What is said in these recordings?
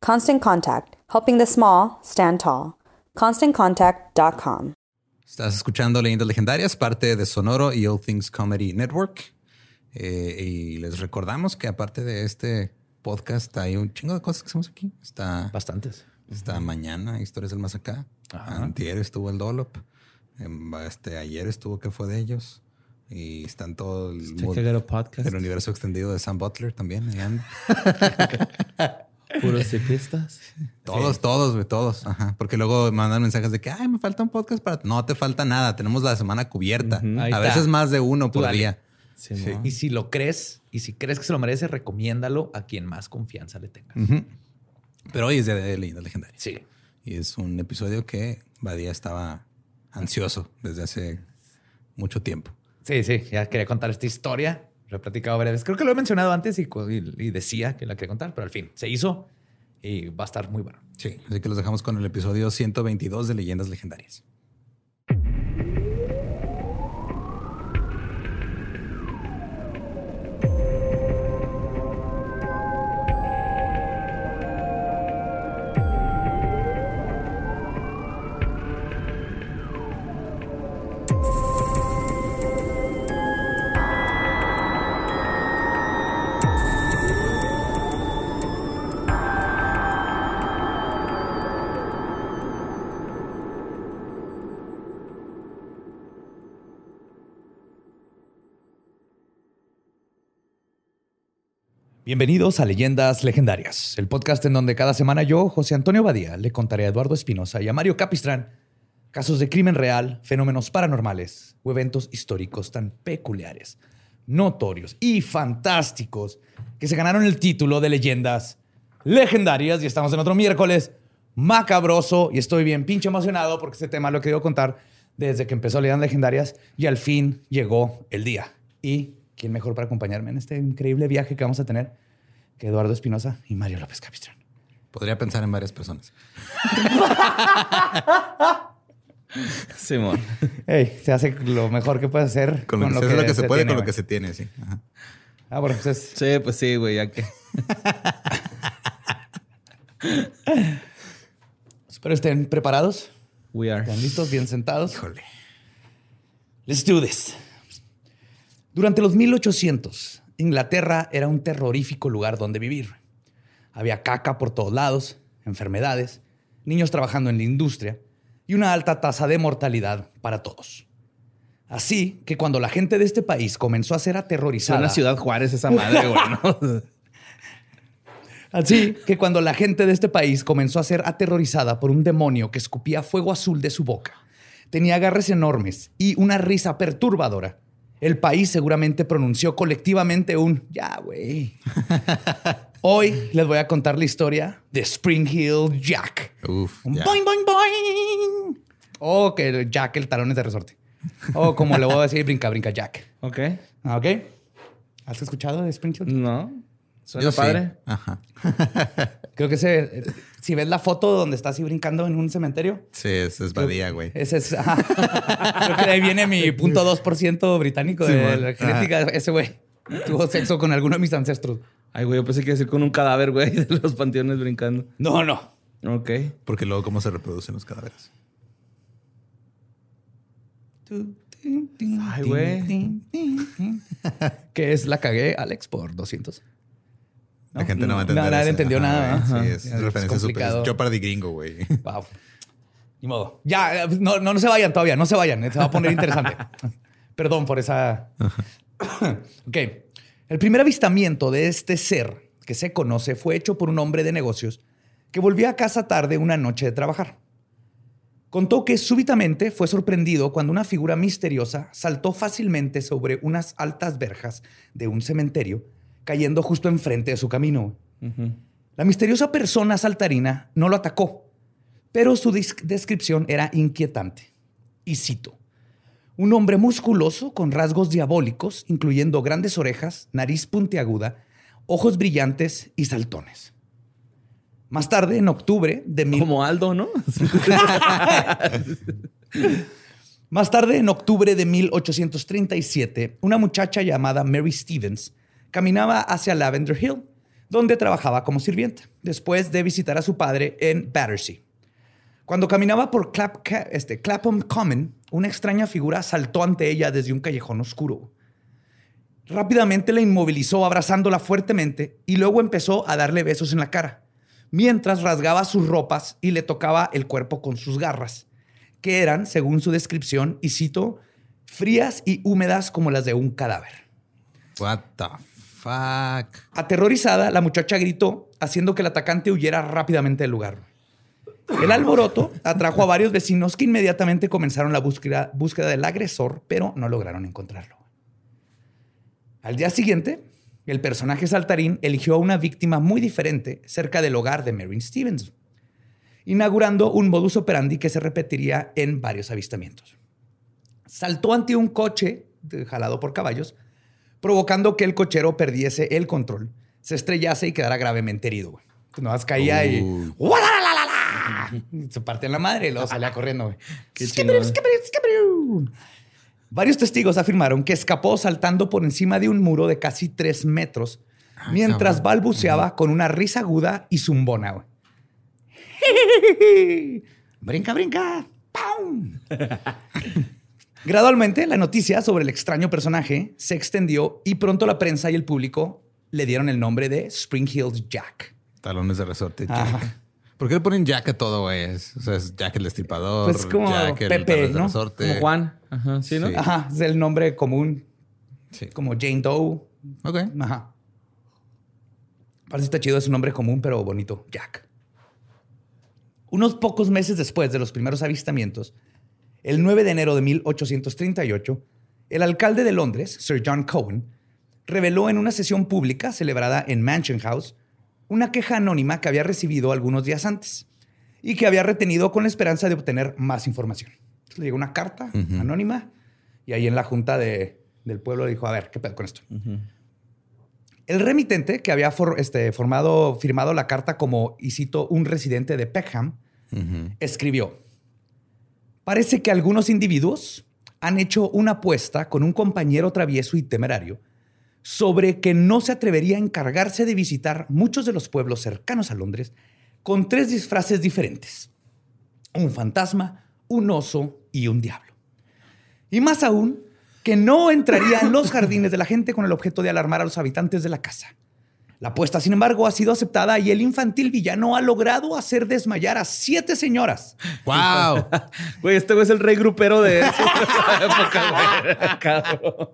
Constant Contact, helping the small stand tall. ConstantContact.com. Estás escuchando Leyendas Legendarias, parte de Sonoro y All Things Comedy Network. Eh, y les recordamos que aparte de este podcast hay un chingo de cosas que hacemos aquí. Está bastantes. Está mañana Historias del Más Acá. Antier estuvo el Dolop. Em, Este, ayer estuvo que fue de ellos. Y están todo el, Check podcast. el universo extendido de Sam Butler también. Puros ciclistas. Todos, todos, güey, todos. Ajá. Porque luego mandan mensajes de que, ay, me falta un podcast para. No te falta nada. Tenemos la semana cubierta. A veces más de uno Tú por dale. día. Sí, Sí. Y si lo crees, y si crees que se lo merece, recomiéndalo a quien más confianza le tengas. Pero hoy es día de leyendas legendarias. Sí. Y es un episodio que Badía estaba ansioso desde hace mucho tiempo. Sí, sí, ya quería contar esta historia. Lo he platicado varias. Creo que lo he mencionado antes y- y decía que la quería contar, pero al fin se hizo y va a estar muy bueno. Sí. Así que los dejamos con el episodio 122 de Leyendas Legendarias. Bienvenidos a Leyendas Legendarias, el podcast en donde cada semana yo, José Antonio Badía, le contaré a Eduardo Espinosa y a Mario Capistrán casos de crimen real, fenómenos paranormales o eventos históricos tan peculiares, notorios y fantásticos que se ganaron el título de Leyendas Legendarias y estamos en otro miércoles macabroso y estoy bien pinche emocionado porque este tema lo he querido contar desde que empezó Leyendas Legendarias y al fin llegó el día. Y quién mejor para acompañarme en este increíble viaje que vamos a tener que Eduardo Espinosa y Mario López Capistrán. Podría pensar en varias personas. Simón. Hey, se hace lo mejor que puede hacer Con lo, que, se hace lo que se puede, tiene, con lo que se tiene, sí. Ajá. Ah, bueno, pues es- Sí, pues sí, güey, ya que. espero estén preparados, We are. estén listos, bien sentados. Híjole. Let's do this. Durante los 1800, Inglaterra era un terrorífico lugar donde vivir. Había caca por todos lados, enfermedades, niños trabajando en la industria y una alta tasa de mortalidad para todos. Así que cuando la gente de este país comenzó a ser aterrorizada... Suena Ciudad Juárez esa madre, güey, ¿no? Así que cuando la gente de este país comenzó a ser aterrorizada por un demonio que escupía fuego azul de su boca, tenía garras enormes y una risa perturbadora, el país seguramente pronunció colectivamente un ya, güey. Hoy les voy a contar la historia de Spring Hill Jack. Uf, Un ya. boing, boing, boing. O que Jack el talones de resorte. O como le voy a decir, brinca, brinca Jack. Ok. Ah, ¿Ok? ¿Has escuchado de Spring Hill? No. Suena Yo sí. padre. Ajá. Creo que ese, si ves la foto donde está así brincando en un cementerio, Sí, es, es Badía, güey. ese es. Creo que de ahí viene mi punto 2% británico Sí, de man. la genética. Ese güey tuvo sexo con alguno de mis ancestros. Ay, güey, yo pensé que iba a decir con un cadáver, güey, de los panteones brincando. No, no. Ok. Porque luego, ¿cómo se reproducen los cadáveres? Ay, güey. Que es la cagué, Alex, por 200. La gente no, va a entender. nadie entendió Ajá, nada. Ajá. Sí, es Es referencia súper. Yo para de gringo, güey. Wow. Ni modo. Ya, no, no, no se vayan todavía, no se vayan. eh, Se va a poner interesante. Perdón por esa. ok. El primer avistamiento de este ser que se conoce fue hecho por un hombre de negocios que volvía a casa tarde una noche de trabajar. Contó que súbitamente fue sorprendido cuando una figura misteriosa saltó fácilmente sobre unas altas verjas de un cementerio, cayendo justo enfrente de su camino. La misteriosa persona saltarina no lo atacó, pero su descripción era inquietante. Y cito, un hombre musculoso con rasgos diabólicos, incluyendo grandes orejas, nariz puntiaguda, ojos brillantes y saltones. Más tarde, en octubre de mil- Como Aldo, ¿no? Más tarde, en octubre de 1837, una muchacha llamada Mary Stevens caminaba hacia Lavender Hill, donde trabajaba como sirvienta, después de visitar a su padre en Battersea. Cuando caminaba por este, Clapham Common, una extraña figura saltó ante ella desde un callejón oscuro. Rápidamente la inmovilizó abrazándola fuertemente y luego empezó a darle besos en la cara, mientras rasgaba sus ropas y le tocaba el cuerpo con sus garras, que eran, según su descripción, y cito, frías y húmedas como las de un cadáver. What the Aterrorizada, la muchacha gritó, haciendo que el atacante huyera rápidamente del lugar. El alboroto atrajo a varios vecinos que inmediatamente comenzaron la búsqueda, búsqueda del agresor, pero no lograron encontrarlo. Al día siguiente, el personaje saltarín eligió a una víctima muy diferente cerca del hogar de Marin Stevens, inaugurando un modus operandi que se repetiría en varios avistamientos. Saltó ante un coche jalado por caballos, provocando que el cochero perdiese el control, se estrellase y quedara gravemente herido. güey. Entonces, Nomás caía y... Uy. ¡Guadalalalala! Se partía en la madre y luego salía corriendo. güey. Qué. Varios testigos afirmaron que escapó saltando por encima de un muro de casi tres metros mientras cabrón. balbuceaba con una risa aguda y zumbona. güey. brinca, brinca. ¡Pum! Gradualmente, la noticia sobre el extraño personaje se extendió y pronto la prensa y el público le dieron el nombre de Spring Hills Jack. Talones de resorte, Jack. Ajá. ¿Por qué le ponen Jack a todo, güey? Es- O sea, es Jack el destripador. Pues como Jack el Pepe, de ¿no? resorte. Como Juan. Ajá, sí, ¿no? Sí. Ajá, es el nombre común, Sí. como Jane Doe. Ok. Ajá. Parece que está chido, es un nombre común, pero bonito. Jack. Unos pocos meses después de los primeros avistamientos, el 9 de enero de 1838, el alcalde de Londres, Sir John Cohen, reveló en una sesión pública celebrada en Mansion House una queja anónima que había recibido algunos días antes y que había retenido con la esperanza de obtener más información. Entonces, le llegó una carta Ujú. anónima y ahí en la junta de- del pueblo le dijo, a ver, ¿qué pedo con esto? El remitente, que había for- este, formado, firmado la carta como, y cito, un residente de Peckham, escribió, parece que algunos individuos han hecho una apuesta con un compañero travieso y temerario sobre que no se atrevería a encargarse de visitar muchos de los pueblos cercanos a Londres con tres disfraces diferentes. Un fantasma, un oso y un diablo. Y más aún, que no entraría en los jardines de la gente con el objeto de alarmar a los habitantes de la casa. La apuesta, sin embargo, ha sido aceptada y el infantil villano ha logrado hacer desmayar a siete señoras. ¡Wow! Güey, este güey es el rey grupero de esa época, güey. Cabrón.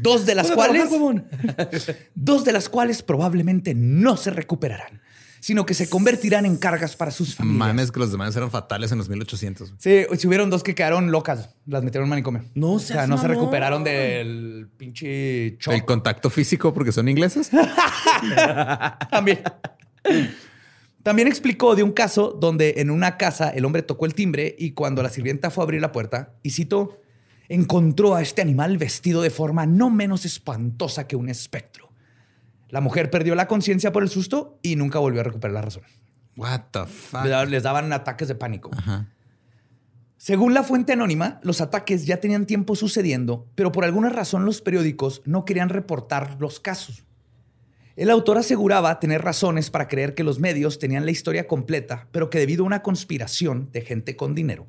Dos de las cuales, dos de las cuales probablemente no se recuperarán. Sino que se convertirán en cargas para sus familias. Mames que los demás eran fatales en los 1800. Sí, si hubieron dos que quedaron locas, las metieron en manicomio. No o sea, no se recuperaron del pinche shock. El contacto físico porque son ingleses. También. También explicó de un caso donde en una casa el hombre tocó el timbre y cuando la sirvienta fue a abrir la puerta, y cito, encontró a este animal vestido de forma no menos espantosa que un espectro. La mujer perdió la conciencia por el susto y nunca volvió a recuperar la razón. What the fuck. Les daban ataques de pánico. Ajá. Según la fuente anónima, los ataques ya tenían tiempo sucediendo, pero por alguna razón los periódicos no querían reportar los casos. El autor aseguraba tener razones para creer que los medios tenían la historia completa, pero que debido a una conspiración de gente con dinero,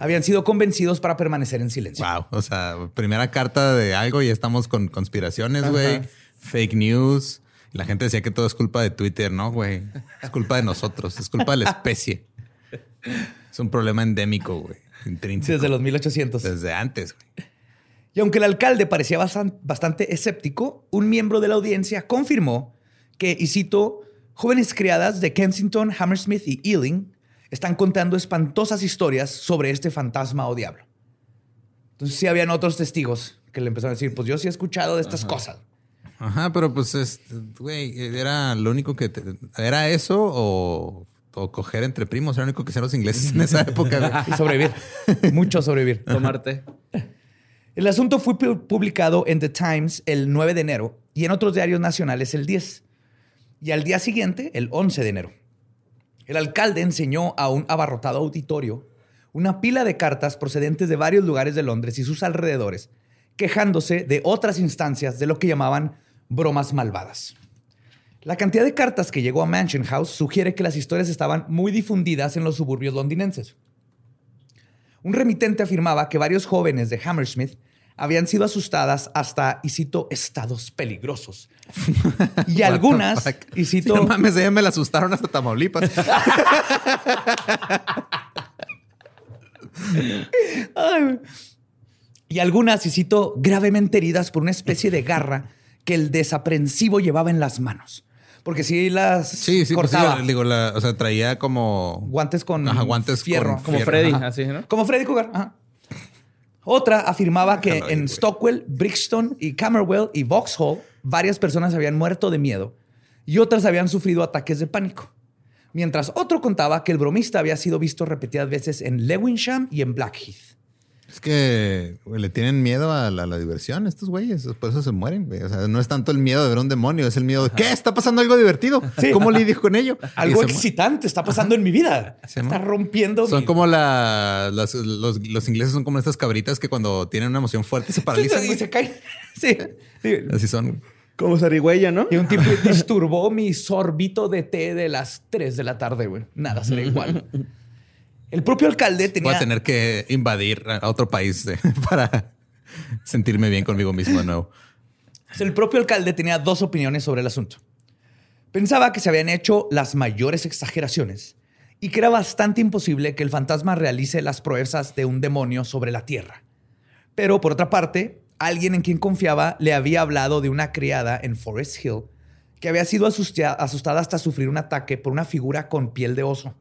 habían sido convencidos para permanecer en silencio. Wow. O sea, primera carta de algo y estamos con conspiraciones, güey. Fake news. La gente decía que todo es culpa de Twitter, ¿no, güey? Es culpa de nosotros. Es culpa de la especie. Es un problema endémico, güey. Intrínseco. Desde los 1800. Desde antes, güey. Y aunque el alcalde parecía bastan- bastante escéptico, un miembro de la audiencia confirmó que, y cito, jóvenes criadas de Kensington, Hammersmith y Ealing están contando espantosas historias sobre este fantasma o diablo. Entonces sí habían otros testigos que le empezaron a decir, pues yo sí he escuchado de estas cosas. Ajá, pero pues, este, güey, era lo único que... te- ¿Era eso o, o coger entre primos? Era lo único que hacían los ingleses en esa época, güey. Y sobrevivir. Mucho sobrevivir. Tomarte. El asunto fue pu- publicado en The Times el 9 de enero y en otros diarios nacionales el 10. Y al día siguiente, el 11 de enero. El alcalde enseñó a un abarrotado auditorio una pila de cartas procedentes de varios lugares de Londres y sus alrededores, quejándose de otras instancias de lo que llamaban bromas malvadas. La cantidad de cartas que llegó a Mansion House sugiere que las historias estaban muy difundidas en los suburbios londinenses. Un remitente afirmaba que varios jóvenes de Hammersmith habían sido asustadas hasta, y cito, estados peligrosos. Y algunas, y cito, no mames, ella me la asustaron hasta Tamaulipas. Y algunas, y cito, gravemente heridas por una especie de garra que el desaprensivo llevaba en las manos. Porque si las Sí, sí, pues sí, cortaba. digo, la- o sea, traía como guantes con Ajá, guantes fierro. con Como Fierro, Freddy, Ajá. así, ¿no? Como Freddy Cougar. ajá. Otra afirmaba que en güey. Stockwell, Brixton y Camberwell y Vauxhall varias personas habían muerto de miedo y otras habían sufrido ataques de pánico. Mientras otro contaba que el bromista había sido visto repetidas veces en Lewisham y en Blackheath. Es que güey, le tienen miedo a la, la diversión estos güeyes, por eso se mueren, güey. O sea, no es tanto el miedo de ver un demonio, es el miedo de ¿qué? ¿Está pasando algo divertido? ¿Cómo lidio con ello? Y Algo excitante está pasando en mi vida. Se está rompiendo. Son mi- como la, las- los, los ingleses son como estas cabritas que cuando tienen una emoción fuerte se paralizan. y güey. se caen. Sí. sí. Así son. Como zarigüeya, ¿no? Y un tipo disturbó mi sorbito de té de las 3 de la tarde, güey. Nada será igual. El propio alcalde Voy tenía... a tener que invadir a otro país eh, para sentirme bien conmigo mismo de nuevo. El propio alcalde tenía dos opiniones sobre el asunto. Pensaba que se habían hecho las mayores exageraciones y que era bastante imposible que el fantasma realice las proezas de un demonio sobre la tierra. Pero por otra parte, alguien en quien confiaba le había hablado de una criada en Forest Hill que había sido asustada hasta sufrir un ataque por una figura con piel de oso.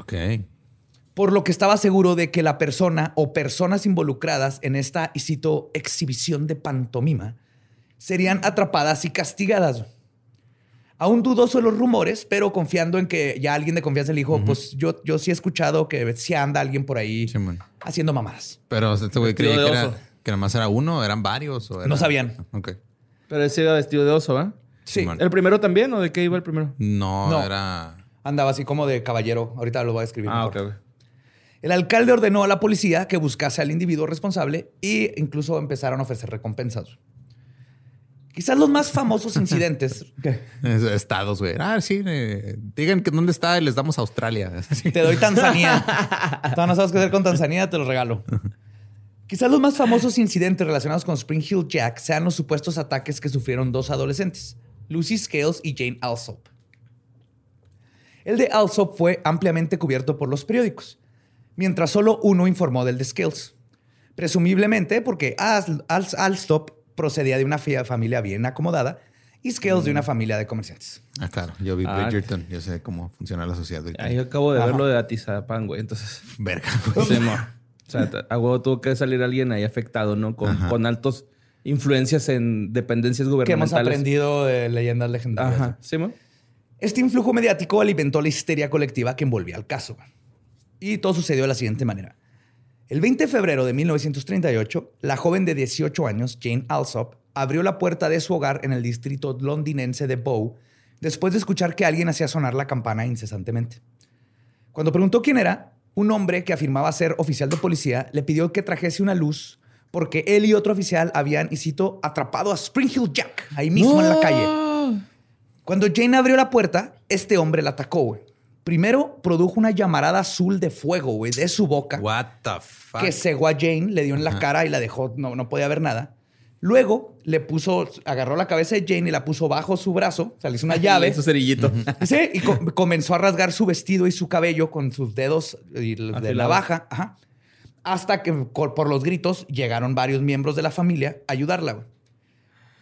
Ok. Por lo que estaba seguro de que la persona o personas involucradas en esta, y cito, exhibición de pantomima, serían atrapadas y castigadas. Aún dudoso de los rumores, pero confiando en que ya alguien de confianza le dijo, pues yo, yo sí he escuchado que sí anda alguien por ahí Sí, haciendo mamadas. Pero este güey creía que, era, que nada más era uno, eran varios. O era- No sabían. Ok. Pero ese iba vestido de oso, ¿eh? Sí. ¿El primero también o de qué iba el primero? No, No. era. andaba así como de caballero. Ahorita lo voy a escribir. Ah, mejor. El alcalde ordenó a la policía que buscase al individuo responsable e incluso empezaron a ofrecer recompensas. Quizás los más famosos incidentes. es- Estados, güey. Ah, sí. eh, digan que dónde está y les damos a Australia. Te doy Tanzania. Todavía no sabes qué hacer con Tanzania, te lo regalo. Quizás los más famosos incidentes relacionados con Spring Hill Jack sean los supuestos ataques que sufrieron dos adolescentes, Lucy Scales y Jane Alsop. El de Alsop fue ampliamente cubierto por los periódicos, mientras solo uno informó del de Scales. Presumiblemente porque Al- Al- Alsop procedía de una familia bien acomodada y Scales de una familia de comerciantes. Ah, claro. Yo vi Ah, Bridgerton. Yo sé cómo funciona la sociedad. británica. Ahí acabo de Ajá. ver lo de Atizapán, güey. Entonces, Verga. sí, mo. o sea, a huevo tuvo que salir alguien ahí afectado, ¿no? Con, Ajá. con altos influencias en dependencias Que hemos gubernamentales. aprendido de leyendas legendarias. Ajá. Sí, mo. Este influjo mediático alimentó la histeria colectiva que envolvía al caso. Y todo sucedió de la siguiente manera. El 20 de febrero de 1938, la joven de 18 años, Jane Alsop, abrió la puerta de su hogar en el distrito londinense de Bow después de escuchar que alguien hacía sonar la campana incesantemente. Cuando preguntó quién era, un hombre que afirmaba ser oficial de policía le pidió que trajese una luz porque él y otro oficial habían, y cito, atrapado a Spring Hill Jack ahí mismo en la calle. Cuando Jane abrió la puerta, este hombre la atacó. Primero produjo una llamarada azul de fuego, güey, de su boca, What the fuck? que cegó a Jane, le dio en la cara y la dejó, no, no podía ver nada. Luego le puso, agarró la cabeza de Jane y la puso bajo su brazo, o sea, le hizo una llave. Su cerillito. Sí, y co- comenzó a rasgar su vestido y su cabello con sus dedos y de la baja. Ajá. Hasta que por los gritos llegaron varios miembros de la familia a ayudarla. güey.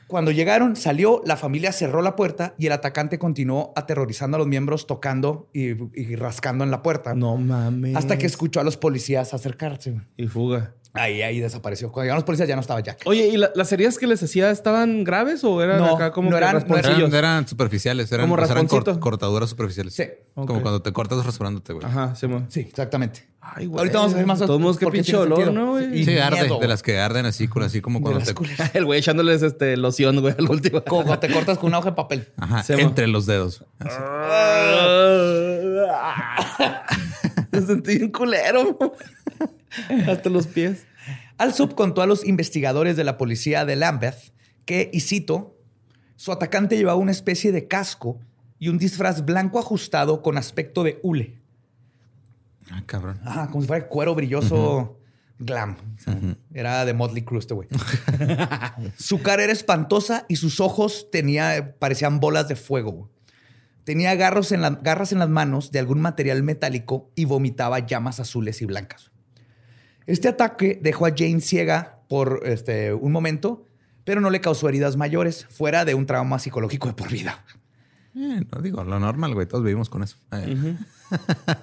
Cuando llegaron, salió, la familia cerró la puerta y el atacante continuó aterrorizando a los miembros, tocando y, y rascando en la puerta. No mames. Hasta que escuchó a los policías acercarse. Y fuga. Ahí, ahí desapareció. Cuando llegaron los policías ya no estaba Jack. Oye, ¿y la- las heridas que les hacía estaban graves o eran No, acá como no que eran- no? Eran, eran superficiales, eran, Como o sea, eran cortaduras superficiales. Sí. Como cuando te cortas rasurándote, güey. Ajá, sí, mo. Sí, exactamente. Ay, güey. Ahorita vamos a ver más Todos qué pinche olor. ¿no, güey? Y Sí, arde. miedo, de las que arden así, así como cuando te... El güey echándoles este loción, güey, al último. Como cuando te cortas con una hoja de papel. Ajá, Sí, entre los dedos. Así. Me sentí un culero. Hasta los pies. Alsop contó a los investigadores de la policía de Lambeth que, y cito, su atacante llevaba una especie de casco y un disfraz blanco ajustado con aspecto de hule. Ah, cabrón. Ajá, como si fuera cuero brilloso glam. O sea, Era de Motley Crue este güey. su cara era espantosa y sus ojos tenía, parecían bolas de fuego. Tenía garros en la- garras en las manos de algún material metálico y vomitaba llamas azules y blancas. Este ataque dejó a Jane ciega por este, un momento, pero no le causó heridas mayores, fuera de un trauma psicológico de por vida. Eh, no digo, lo normal, güey. Todos vivimos con eso. Eh,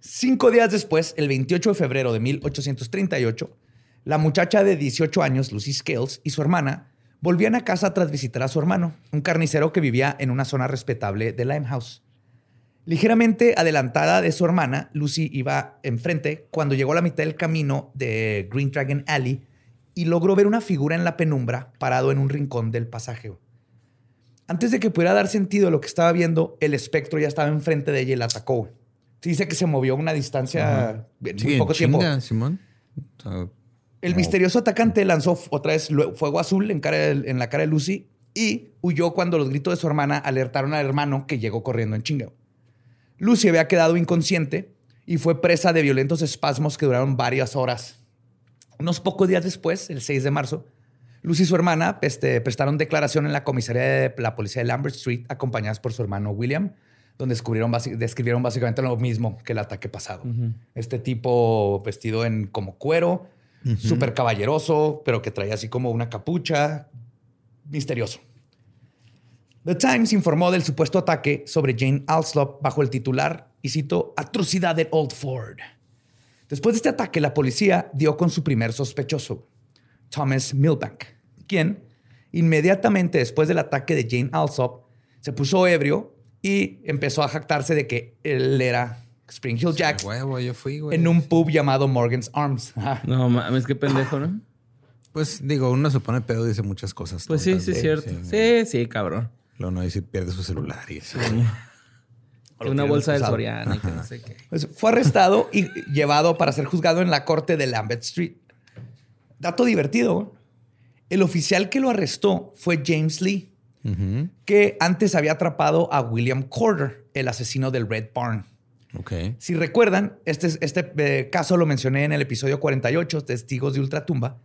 Cinco días después, el 28 de febrero de 1838, la muchacha de 18 años, Lucy Scales, y su hermana volvían a casa tras visitar a su hermano, un carnicero que vivía en una zona respetable de Limehouse. Ligeramente adelantada de su hermana, Lucy iba enfrente cuando llegó a la mitad del camino de Green Dragon Alley y logró ver una figura en la penumbra parado en un rincón del pasaje. Antes de que pudiera dar sentido a lo que estaba viendo, el espectro ya estaba enfrente de ella y la atacó. Se dice que se movió a una distancia en Sí, muy en poco tiempo. Simón. El misterioso atacante lanzó otra vez fuego azul en, cara de- en la cara de Lucy y huyó cuando los gritos de su hermana alertaron al hermano que llegó corriendo en chinga. Lucy había quedado inconsciente y fue presa de violentos espasmos que duraron varias horas. Unos pocos días después, el 6 de marzo, Lucy y su hermana este, prestaron declaración en la comisaría de la policía de Lambert Street, acompañadas por su hermano William, donde descubrieron describieron básicamente lo mismo que el ataque pasado. Este tipo vestido en como cuero, súper caballeroso, pero que traía así como una capucha, misterioso. The Times informó del supuesto ataque sobre Jane Alslop bajo el titular, y cito, Atrocidad en Old Ford. Después de este ataque, la policía dio con su primer sospechoso, Thomas Milbank, quien inmediatamente después del ataque de Jane Alsop se puso ebrio y empezó a jactarse de que él era Spring Hill Jack huevo, yo fui, güey. en un pub llamado Morgan's Arms. No mames, qué pendejo, ¿no? Pues digo, uno se pone pedo y dice muchas cosas. Pues sí, sí, es cierto. Sí, sí, cabrón. Luego no dice pierde su celular y eso. Que una bolsa del. Soriana y que no sé qué. Pues fue arrestado y llevado para ser juzgado en la corte de Lambeth Street. Dato divertido. El oficial que lo arrestó fue James Lee, que antes había atrapado a William Corder, el asesino del Red Barn. Ok. Si recuerdan, este, este eh, caso lo mencioné en el episodio 48, Testigos de Ultratumba,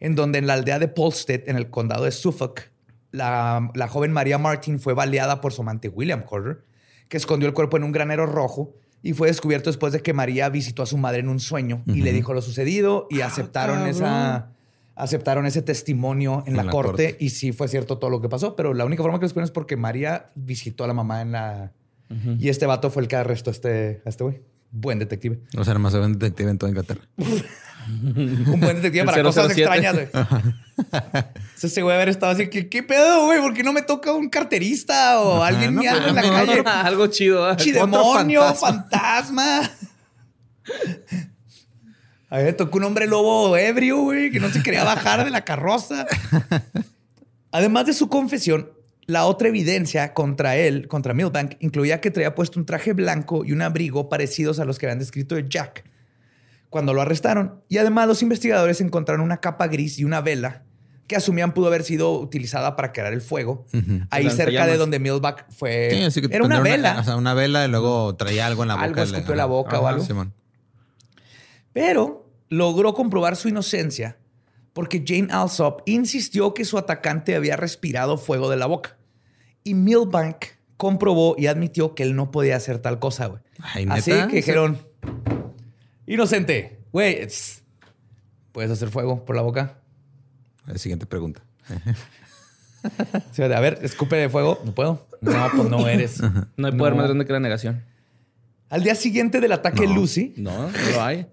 en donde en la aldea de Polstead, en el condado de Suffolk, la, la joven María Martin fue baleada por su amante William Corder, que escondió el cuerpo en un granero rojo y fue descubierto después de que María visitó a su madre en un sueño y le dijo lo sucedido y aceptaron cabrón. esa... aceptaron ese testimonio en, En la, la corte, corte. y sí fue cierto todo lo que pasó, pero la única forma que lo es porque María visitó a la mamá en la... Y este vato fue el que arrestó a este a este güey. Buen detective. O sea, nomás se ve un detective en toda Inglaterra. Un buen detective para cosas 007. extrañas, güey. Entonces, ese güey haber estado así, ¿qué, qué pedo, güey? ¿Por qué no me toca un carterista o Ajá, alguien no mirando en la calle? Algo chido. ¿ah? Chidemonio, Otro fantasma. A mí me tocó un hombre lobo ebrio, güey, que no se quería bajar de la carroza. Además de su confesión, la otra evidencia contra él, contra Milbank, incluía que traía puesto un traje blanco y un abrigo parecidos a los que habían descrito de Jack cuando lo arrestaron. Y además los investigadores encontraron una capa gris y una vela que asumían pudo haber sido utilizada para crear el fuego. Ahí cerca de donde Milbank fue... Sí, así que Era una vela. o sea, una vela y luego traía algo en la boca. Algo escupió la boca o Ajá, algo. Simón. Pero logró comprobar su inocencia porque Jane Alsop insistió que su atacante había respirado fuego de la boca. Y Milbank comprobó y admitió que él no podía hacer tal cosa, güey. Ay, Así que dijeron, inocente, güey, ¿puedes hacer fuego por la boca? La siguiente pregunta. Sí, a ver, escupe de fuego. No puedo. No, pues no eres. No hay poder No. más grande que la negación. Al día siguiente del ataque No. Lucy, No, no lo hay.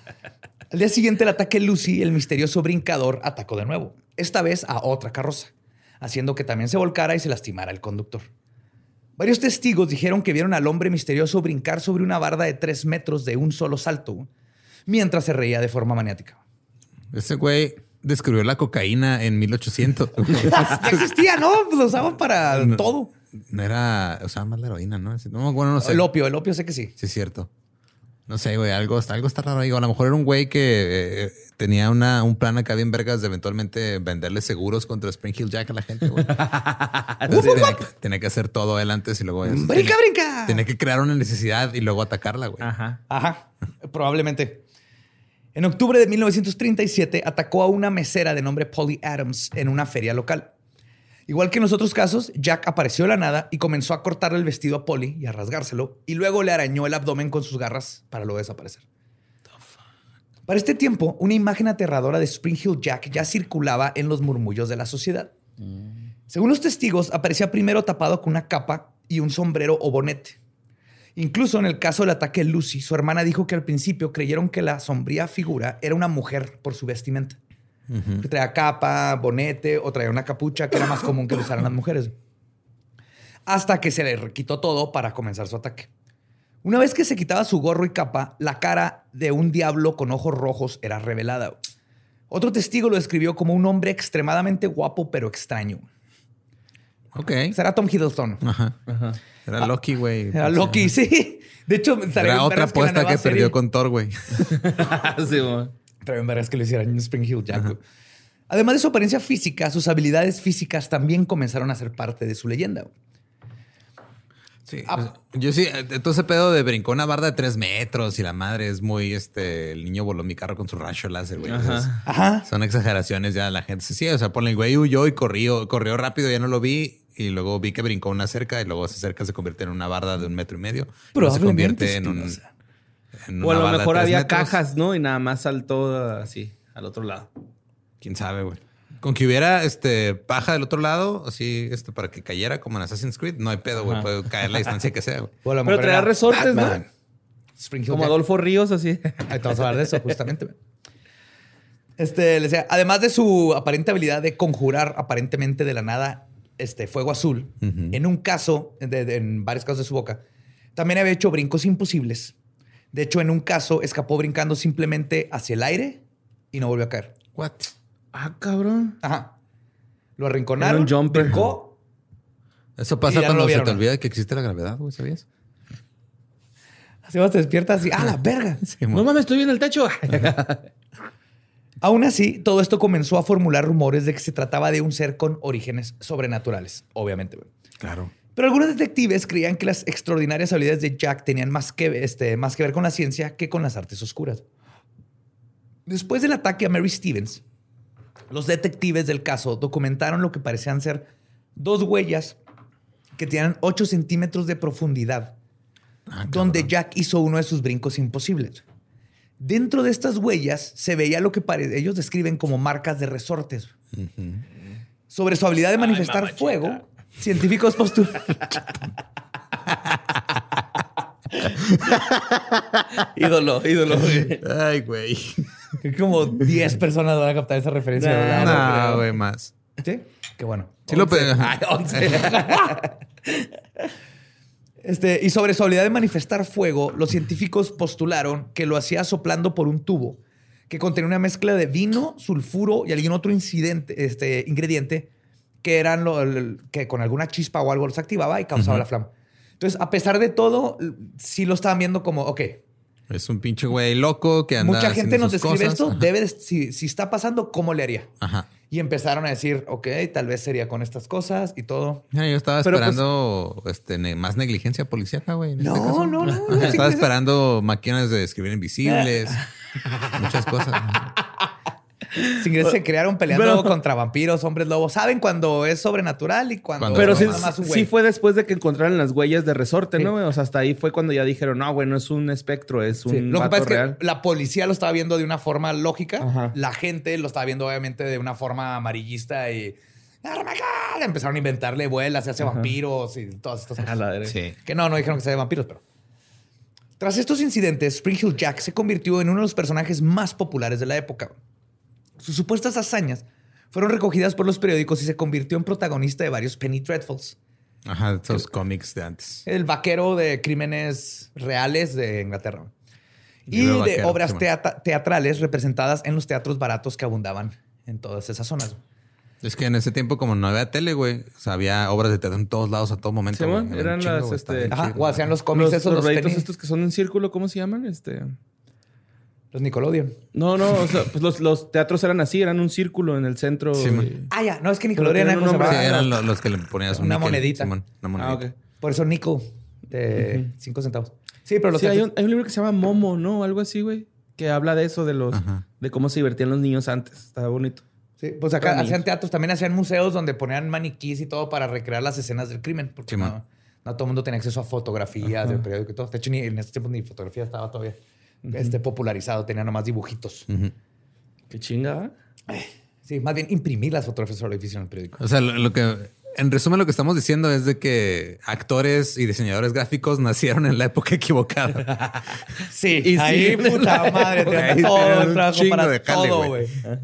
Al día siguiente del ataque Lucy, el misterioso brincador atacó de nuevo, esta vez a otra carroza, haciendo que también se volcara y se lastimara el conductor. Varios testigos dijeron que vieron al hombre misterioso brincar sobre una barda de tres metros de un solo salto, mientras se reía de forma maniática. Ese güey descubrió la cocaína en 1800. Ya existía, ¿no? Pues lo usaban para No. todo. no era, usaba más la heroína, ¿no? No, bueno, no sé. El opio, el opio sé que sí. Sí, es cierto. No sé, güey, algo, está- algo está raro ahí. O a lo mejor era un güey que eh, tenía una, un plan acá bien vergas de eventualmente venderle seguros contra Spring Hill Jack a la gente, güey. Entonces, tenía, que, tenía que hacer todo él antes y luego... ¡Brinca, tenía, brinca! tenía que crear una necesidad y luego atacarla, güey. Ajá. Ajá, probablemente. En octubre de 1937 atacó a una mesera de nombre Polly Adams en una feria local. Igual que en los otros casos, Jack apareció de la nada y comenzó a cortarle el vestido a Polly y a rasgárselo, y luego le arañó el abdomen con sus garras para luego desaparecer. Para este tiempo, una imagen aterradora de Spring Hill Jack ya circulaba en los murmullos de la sociedad. Según los testigos, aparecía primero tapado con una capa y un sombrero o bonete. Incluso en el caso del ataque de Lucy, su hermana dijo que al principio creyeron que la sombría figura era una mujer por su vestimenta. Que traía capa, bonete o traía una capucha que era más común que lo usaran las mujeres. Hasta que se le quitó todo para comenzar su ataque. Una vez que se quitaba su gorro y capa, la cara de un diablo con ojos rojos era revelada. Otro testigo lo describió como un hombre extremadamente guapo pero extraño. Ok. Será Tom Hiddleston. Ajá. Era Loki, güey. Era Loki, sí. De hecho, Era otra apuesta que, perdió con Thor, güey. sí. También verás que lo hicieran en Spring Hill Jack. güey. Además de su apariencia física, sus habilidades físicas también comenzaron a ser parte de su leyenda. Sí. Ah. pues, Yo sí, eh, todo ese pedo de brincó una barda de tres metros y la madre es muy, este, el niño voló mi carro con su rayo láser, güey. Ajá. Entonces, Ajá. Son exageraciones ya la gente. Sí, o sea, ponle el güey huyó y corrió, corrió rápido, ya no lo vi. Y luego vi que brincó una cerca y luego esa cerca se convierte en una barda de un metro y medio. Luego se Probablemente, convierte en un. En O a una lo mejor había metros. cajas, ¿no? Y nada más saltó así, al otro lado. Quién sabe, güey. Con que hubiera este paja del otro lado, así, este, para que cayera como en Assassin's Creed, no hay pedo, güey. Puede caer la distancia que sea, güey. Pero era resortes, ¿no? Batman. Spring Hill Como Jack. Adolfo Ríos, así. Ahí te vamos a hablar de eso, justamente. güey. Este, le decía, además de su aparente habilidad de conjurar aparentemente de la nada este fuego azul, en un caso, de- de- en varios casos de su boca, también había hecho brincos imposibles. De hecho, en un caso escapó brincando simplemente hacia el aire y no volvió a caer. What? Ah, cabrón. Ajá. Lo arrinconaron. Era un jumper. brincó. Eso pasa cuando se te olvida que existe la gravedad, güey, ¿sabías? Así vas, te despiertas y ¡ah, la verga! No mames, estoy en el techo. Aún así, todo esto comenzó a formular rumores de que se trataba de un ser con orígenes sobrenaturales, obviamente. güey. Claro. Pero algunos detectives creían que las extraordinarias habilidades de Jack tenían más que, este, más que ver con la ciencia que con las artes oscuras. Después del ataque a Mary Stevens, los detectives del caso documentaron lo que parecían ser dos huellas que tenían 8 centímetros de profundidad, Ah, donde cabrón. Jack hizo uno de sus brincos imposibles. Dentro de estas huellas se veía lo que pare- ellos describen como marcas de resortes. Sobre su habilidad de manifestar fuego, científicos postulan. ídolo, ídolo, güey. Ay, güey. Como 10 personas van a captar esa referencia. No, creo. güey, más. ¿Sí? Qué bueno. Sí lo Once. Ay, once. Este, y sobre su habilidad de manifestar fuego, los científicos postularon que lo hacía soplando por un tubo que contenía una mezcla de vino, sulfuro y algún otro incidente, este, ingrediente que eran lo, el- que con alguna chispa o algo los activaba y causaba la flama. Entonces, a pesar de todo, sí lo estaban viendo como, ok, Es un pinche güey loco que anda. mucha gente nos describe cosas. esto, Ajá. debe de- si, si está pasando, ¿cómo le haría? Ajá. Y empezaron a decir, ok, tal vez sería con estas cosas y todo. Ya, Yo estaba Pero, pues- esperando este, ne- más negligencia policíaca, güey. este No, no, no, no, Estaba esperando máquinas de escribir invisibles. muchas cosas. Sin se crearon peleando Pero- contra vampiros, hombres lobos. ¿Saben cuando es sobrenatural y cuando, Cuando- Pero es sí, nada más un güey? sí fue después de que encontraron las huellas de resorte, Sí. ¿no? O sea, hasta ahí fue cuando ya dijeron, no, güey, no es un espectro, es un Sí. Lo que pasa es que la policía lo estaba viendo de una forma lógica. Ajá. La gente lo estaba viendo obviamente de una forma amarillista y... ¡Oh! Empezaron a inventarle vuelas, se hace vampiros y todas estas A cosas. Sí. Que no, no dijeron que sea de vampiros, pero... Tras estos incidentes, Spring Hill Jack se convirtió en uno de los personajes más populares de la época. Sus supuestas hazañas fueron recogidas por los periódicos y se convirtió en protagonista de varios Penny Dreadfuls. Ajá, esos cómics de antes. El vaquero de crímenes reales de Inglaterra. Y de vaquero, obras sí, teatrales representadas en los teatros baratos que abundaban en todas esas zonas. Es que en ese tiempo, como no había tele, güey, o sea, había obras de teatro en todos lados a todo momento. Güey. Un eran chingo, las, este, Ajá, o hacían los cómics Los, esos, los los, estos que son en círculo, ¿cómo se llaman? Este... los Nickelodeon. No, no, o sea, pues los, los teatros eran así, eran un círculo en el centro. Sí, y-. Ah, ya, no, es que Nickelodeon tienen era un como se Sí, nombre. llamaba. eran lo- los que le ponías un Una monedita. Simón, una monedita. Ah, ok. Por eso nickel de 5 centavos. Sí, pero los Sí, hay teatros- un, hay un libro que se llama Momo, ¿no? Algo así, güey. Que habla de eso, de los... Ajá. De cómo se divertían los niños antes. Estaba bonito. Sí, pues acá Para hacían niños. teatros, también hacían museos donde ponían maniquís y todo para recrear las escenas del crimen. Porque Sí, no todo el mundo tenía acceso a fotografías del periódico y todo. De hecho, ni en ese tiempo ni fotografía estaba todavía este, popularizado. Tenía nomás dibujitos. Qué chinga. Sí, más bien imprimir las fotografías sobre el edificio en el periódico. O sea, lo, lo que, en resumen, lo que estamos diciendo es de que actores y diseñadores gráficos nacieron en la época equivocada. Sí, Y ahí sí. puta madre, Ahí tenía todo el trabajo para de jale, todo, güey. güey.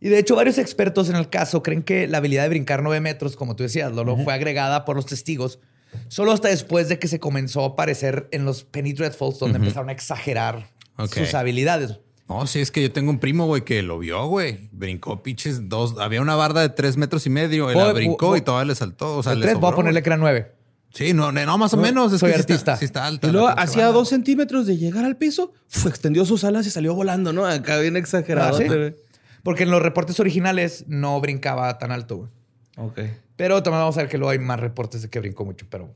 Y de hecho, varios expertos en el caso creen que la habilidad de brincar nueve metros, como tú decías, Lolo, fue agregada por los testigos solo hasta después de que se comenzó a aparecer en los Penny Dreadfuls, donde empezaron a exagerar sus habilidades. No, sí, es que yo tengo un primo, güey, que lo vio, güey. Brincó pinches dos. Había una barda de tres metros y medio. Él la brincó voy- y todavía le saltó. O sea, le tres, voy a sobró, ponerle que era nueve. Sí, no, no, más o No, menos. Es soy que sí está- artista. Sí está, alta. Y luego hacía dos centímetros de llegar al piso, fue, extendió sus alas y salió volando, ¿no? Acá bien exagerado. Ah, ¿sí? güey. Porque en los reportes originales no brincaba tan alto, güey. Ok. Pero también vamos a ver que luego hay más reportes de que brincó mucho, pero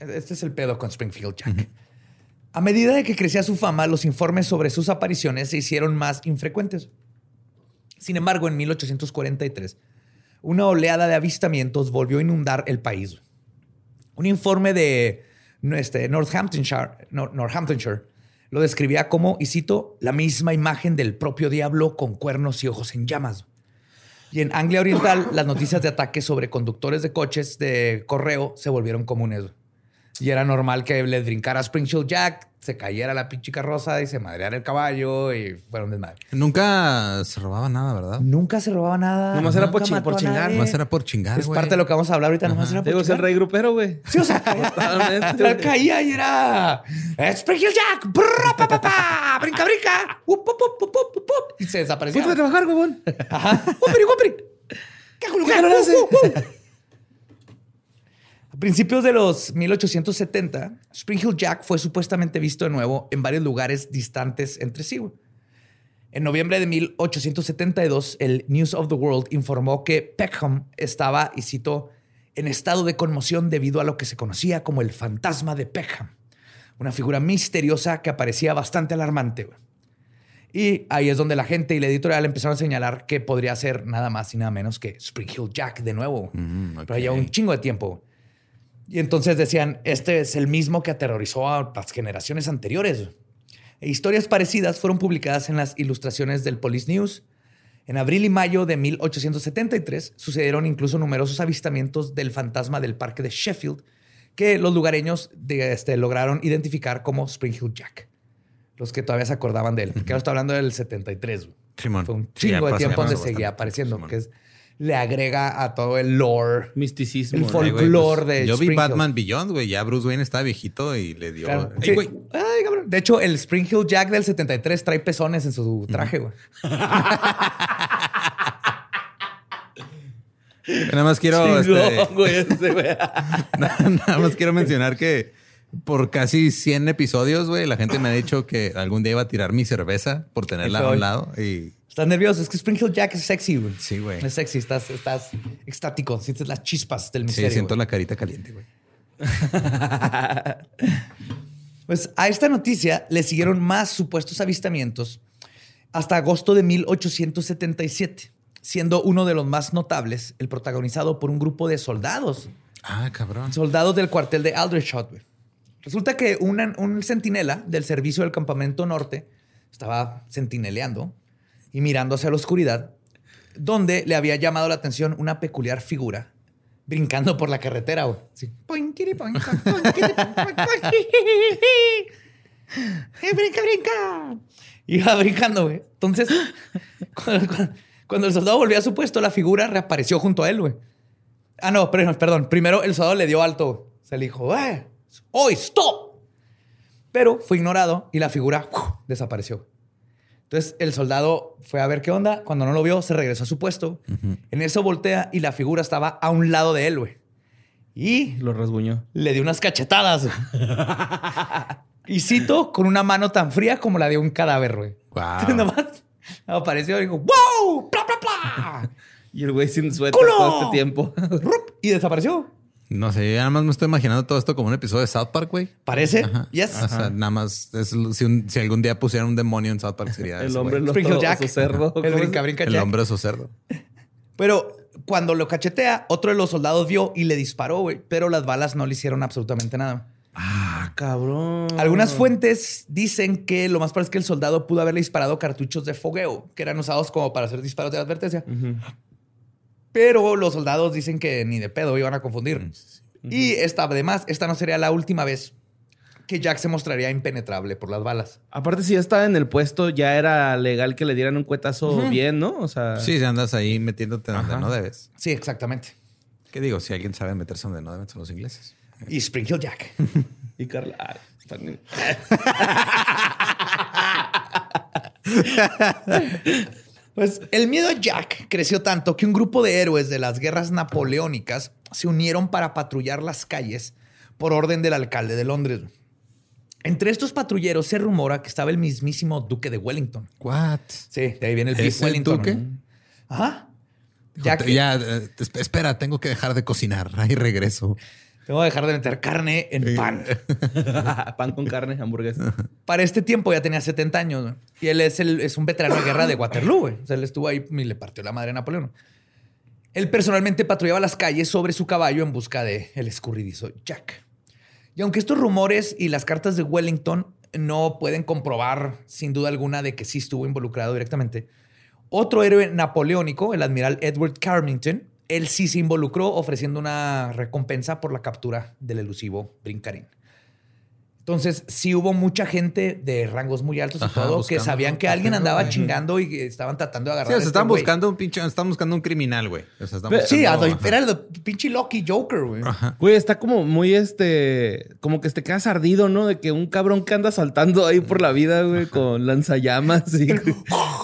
este es el pedo con Springfield Jack. A medida de que crecía su fama, los informes sobre sus apariciones se hicieron más infrecuentes. Sin embargo, en 1843, una oleada de avistamientos volvió a inundar el país. Un informe de este, Northamptonshire, Nor- Northamptonshire lo describía como, y cito, la misma imagen del propio diablo con cuernos y ojos en llamas. Y en Anglia Oriental, las noticias de ataques sobre conductores de coches de correo se volvieron comunes. Y era normal que les brincara Springfield Jack, se cayera la pinche carroza y se madreara el caballo y fueron desmadre. Nunca se robaba nada, ¿verdad? Nunca se robaba nada. Nomás era por nunca chi- mató por chingar. Nomás era por chingar, Es güey. parte de lo que vamos a hablar ahorita. Nomás era por Digo, es el rey grupero, güey. Sí, o sea, Totalmente. Él caía y era Springfield Jack, brrra, pa, pa, pa, brinca, brinca, up, up, up, up, up, up, up, y se desaparecía. Ponte a trabajar, huevón. Ajá. Guapiri, guapiri. ¿Qué hago, ¿Qué lugar? calor hace? Uh, uh, uh. A principios de los 1870, Spring Hill Jack fue supuestamente visto de nuevo en varios lugares distantes entre sí. En noviembre de 1872, el News of the World informó que Peckham estaba, y cito, en estado de conmoción debido a lo que se conocía como el fantasma de Peckham, una figura misteriosa que aparecía bastante alarmante. Y ahí es donde la gente y la editorial empezaron a señalar que podría ser nada más y nada menos que Spring Hill Jack de nuevo. Mm. Pero ya un chingo de tiempo. Y entonces decían, este es el mismo que aterrorizó a las generaciones anteriores. E historias parecidas fueron publicadas en las ilustraciones del Police News. En abril y mayo de 1873 sucedieron incluso numerosos avistamientos del fantasma del parque de Sheffield que los lugareños de este, lograron identificar como Spring Hill Jack. Los que todavía se acordaban de él. Porque ahora está hablando del 73. güey. Simón. Fue un Sí, chingo de tiempo donde seguía apareciendo. Simón. Que es, le agrega a todo el lore. Misticismo. El güey, folclore de Yo vi Spring Hill. Batman Beyond, güey. Ya Bruce Wayne estaba viejito y le dio. Claro. Ey, Sí. güey. Ay, cabrón. De hecho, el Spring Hill Jack del 73 trae pezones en su traje, güey. Nada más quiero. Chingón, este, güey, ese, güey. Nada más quiero mencionar que por casi 100 episodios, güey, la gente me ha dicho que algún día iba a tirar mi cerveza por tenerla a un lado. Y Estás nervioso. Es que Spring Hill Jack es sexy, güey. sí, güey. Es sexy. Estás, estás extático. Sientes las chispas del Sí, misterio. siento güey. la carita caliente, güey. Pues a esta noticia le siguieron más supuestos avistamientos hasta agosto de 1877, siendo uno de los más notables el protagonizado por un grupo de soldados, Ah, cabrón. soldados del cuartel de Aldershot. güey. Resulta que una- un centinela del servicio del campamento norte estaba centineleando y mirando hacia la oscuridad, donde le había llamado la atención una peculiar figura brincando por la carretera. poin. ¡Eh, brinca, brinca! Iba brincando, güey. Entonces, cuando, cuando- cuando el soldado volvió a su puesto, la figura reapareció junto a él, güey. Ah, no, perdón. Primero el soldado le dio alto. Se le dijo, ¡eh! ¡Hoy, stop! Pero fue ignorado y la figura ¡uf! desapareció. Entonces el soldado fue a ver qué onda. Cuando no lo vio, se regresó a su puesto. En eso voltea y la figura estaba a un lado de él, güey. Y Lo rasguñó. le dio unas cachetadas. y cito con una mano tan fría como la de un cadáver, güey. Wow. Nomás apareció y dijo, ¡Wow! ¡Pla, pla, pla! Y el güey sin suéter ¡Culo! todo este tiempo. Y desapareció. No sé, yo nada más me estoy imaginando todo esto como un episodio de South Park, güey. Parece. Ajá. Yes. O sea, nada más, es- si, un- si algún día pusieran un demonio en South Park sería El ese, hombre güey. lo Spring Hill Jack. su cerdo. El ¿cómo brinca, brinca El Jack. hombre es su cerdo. Pero cuando lo cachetea, otro de los soldados vio y le disparó, güey. Pero las balas no le hicieron absolutamente nada. Ah, cabrón. Algunas fuentes dicen que lo más probable es que el soldado pudo haberle disparado cartuchos de fogueo, que eran usados como para hacer disparos de advertencia. Ujú. Pero los soldados dicen que ni de pedo iban a confundir. Y esta, además, esta no sería la última vez que Jack se mostraría impenetrable por las balas. Aparte, si ya estaba en el puesto, ya era legal que le dieran un cuetazo bien, ¿no? O sea, Sí, si andas ahí metiéndote donde Ajá. no debes. Sí, exactamente. ¿Qué digo? Si alguien sabe meterse donde no deben, son los ingleses. Y Spring Hill Jack. Y Carla. también. Pues el miedo a Jack creció tanto que un grupo de héroes de las guerras napoleónicas se unieron para patrullar las calles por orden del alcalde de Londres. Entre estos patrulleros se rumora que estaba el mismísimo duque de Wellington. What? Sí, de ahí viene el ¿Es Big el Wellington. duque? Ajá. Ya, Jack, ya eh, esp- espera, tengo que dejar de cocinar. Ahí regreso. Tengo que dejar de meter carne en pan. Pan con carne, hamburguesa. Para este tiempo ya tenía 70 años. ¿no? Y él es, el- es un veterano de guerra de Waterloo. güey. O sea, él estuvo ahí y le partió la madre a Napoleón. Él personalmente patrullaba las calles sobre su caballo en busca de el escurridizo Jack. Y aunque estos rumores y las cartas de Wellington no pueden comprobar sin duda alguna de que sí estuvo involucrado directamente, otro héroe napoleónico, el admiral Edward Carrington, él sí se involucró ofreciendo una recompensa por la captura del elusivo Brincarín. Entonces, sí hubo mucha gente de rangos muy altos y todo que sabían que alguien andaba güey. chingando y que estaban tratando de Sí, agarrar. o a sea, este están güey. buscando un pinche, están buscando un criminal, güey. O sea, Sí, a buscando- doy- era el pinche Lucky Joker, güey. Ajá. Güey, está como muy este. Como que te quedas ardido, ¿no? De que un cabrón que anda saltando ahí por la vida, güey, con lanzallamas y.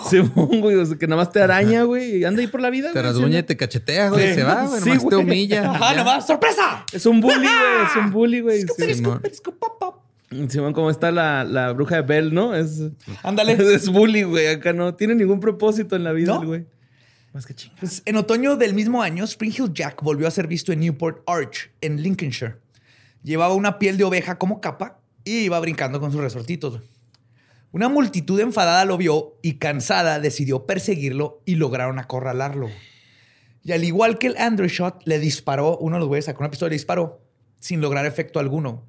Simón, güey. O sea, que nada más te araña, güey, y anda ahí por la vida. Te rasguña y te cachetea, güey. Sí. Se va, güey. Sí, Nomás te humilla. Ajá, nomás, ¡sorpresa! Es un bully, güey. Es un bully, güey. Simón. Como está la, la bruja de Bell, ¿no? Es. Ándale. Es bully, güey. Acá no tiene ningún propósito en la vida, güey. Más que. Pues, en otoño del mismo año, Spring Hill Jack volvió a ser visto en Newport Arch, en Lincolnshire. Llevaba una piel de oveja como capa y iba brincando con sus resortitos. Una multitud enfadada lo vio y cansada decidió perseguirlo y lograron acorralarlo. Y al igual que el Andrew Shot, le disparó, uno de los güeyes sacó una pistola y le disparó sin lograr efecto alguno,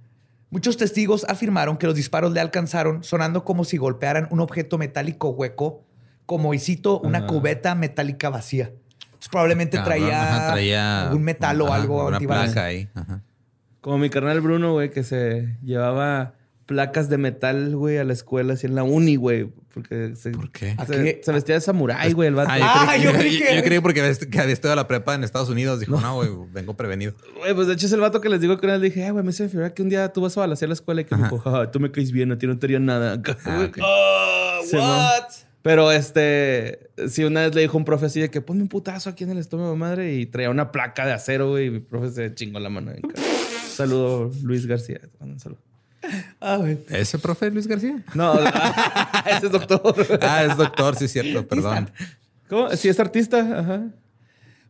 Muchos testigos afirmaron que los disparos le alcanzaron sonando como si golpearan un objeto metálico hueco, como, y cito, una cubeta metálica vacía. Entonces, probablemente Cabrón, traía, ajá, traía algún metal o ajá, algo Una placa ahí. Ajá. Como mi carnal Bruno, güey, que se llevaba placas de metal, güey, a la escuela, así en la uni, güey. Porque se, ¿Por qué? ¿A se, qué? se vestía de samurái, güey, el vato. Ah, yo, Ah, creí, yo que, creí que- yo creí porque había- que había estudiado la prepa en Estados Unidos. Dijo, no, güey, vengo prevenido. Güey, pues de hecho es el vato que les digo que una vez le dije, eh, güey, me hizo figurar que un día tú vas a balasear la escuela y que me dijo, "Ah, tú me caes bien, a ti no te haría nada. Ah. Oh, Sí, what? Pero este, sí, una vez le dijo un profe así de que ponme un putazo aquí en el estómago, madre, y traía una placa de acero, güey, y mi profe se chingó la mano. Saludo, Luis García. te mando Un saludo. Ah. ¿Ese profe Luis García? No, ese es doctor. Ah, es doctor, sí, es cierto, perdón. ¿Cómo? Sí, es artista. Ajá.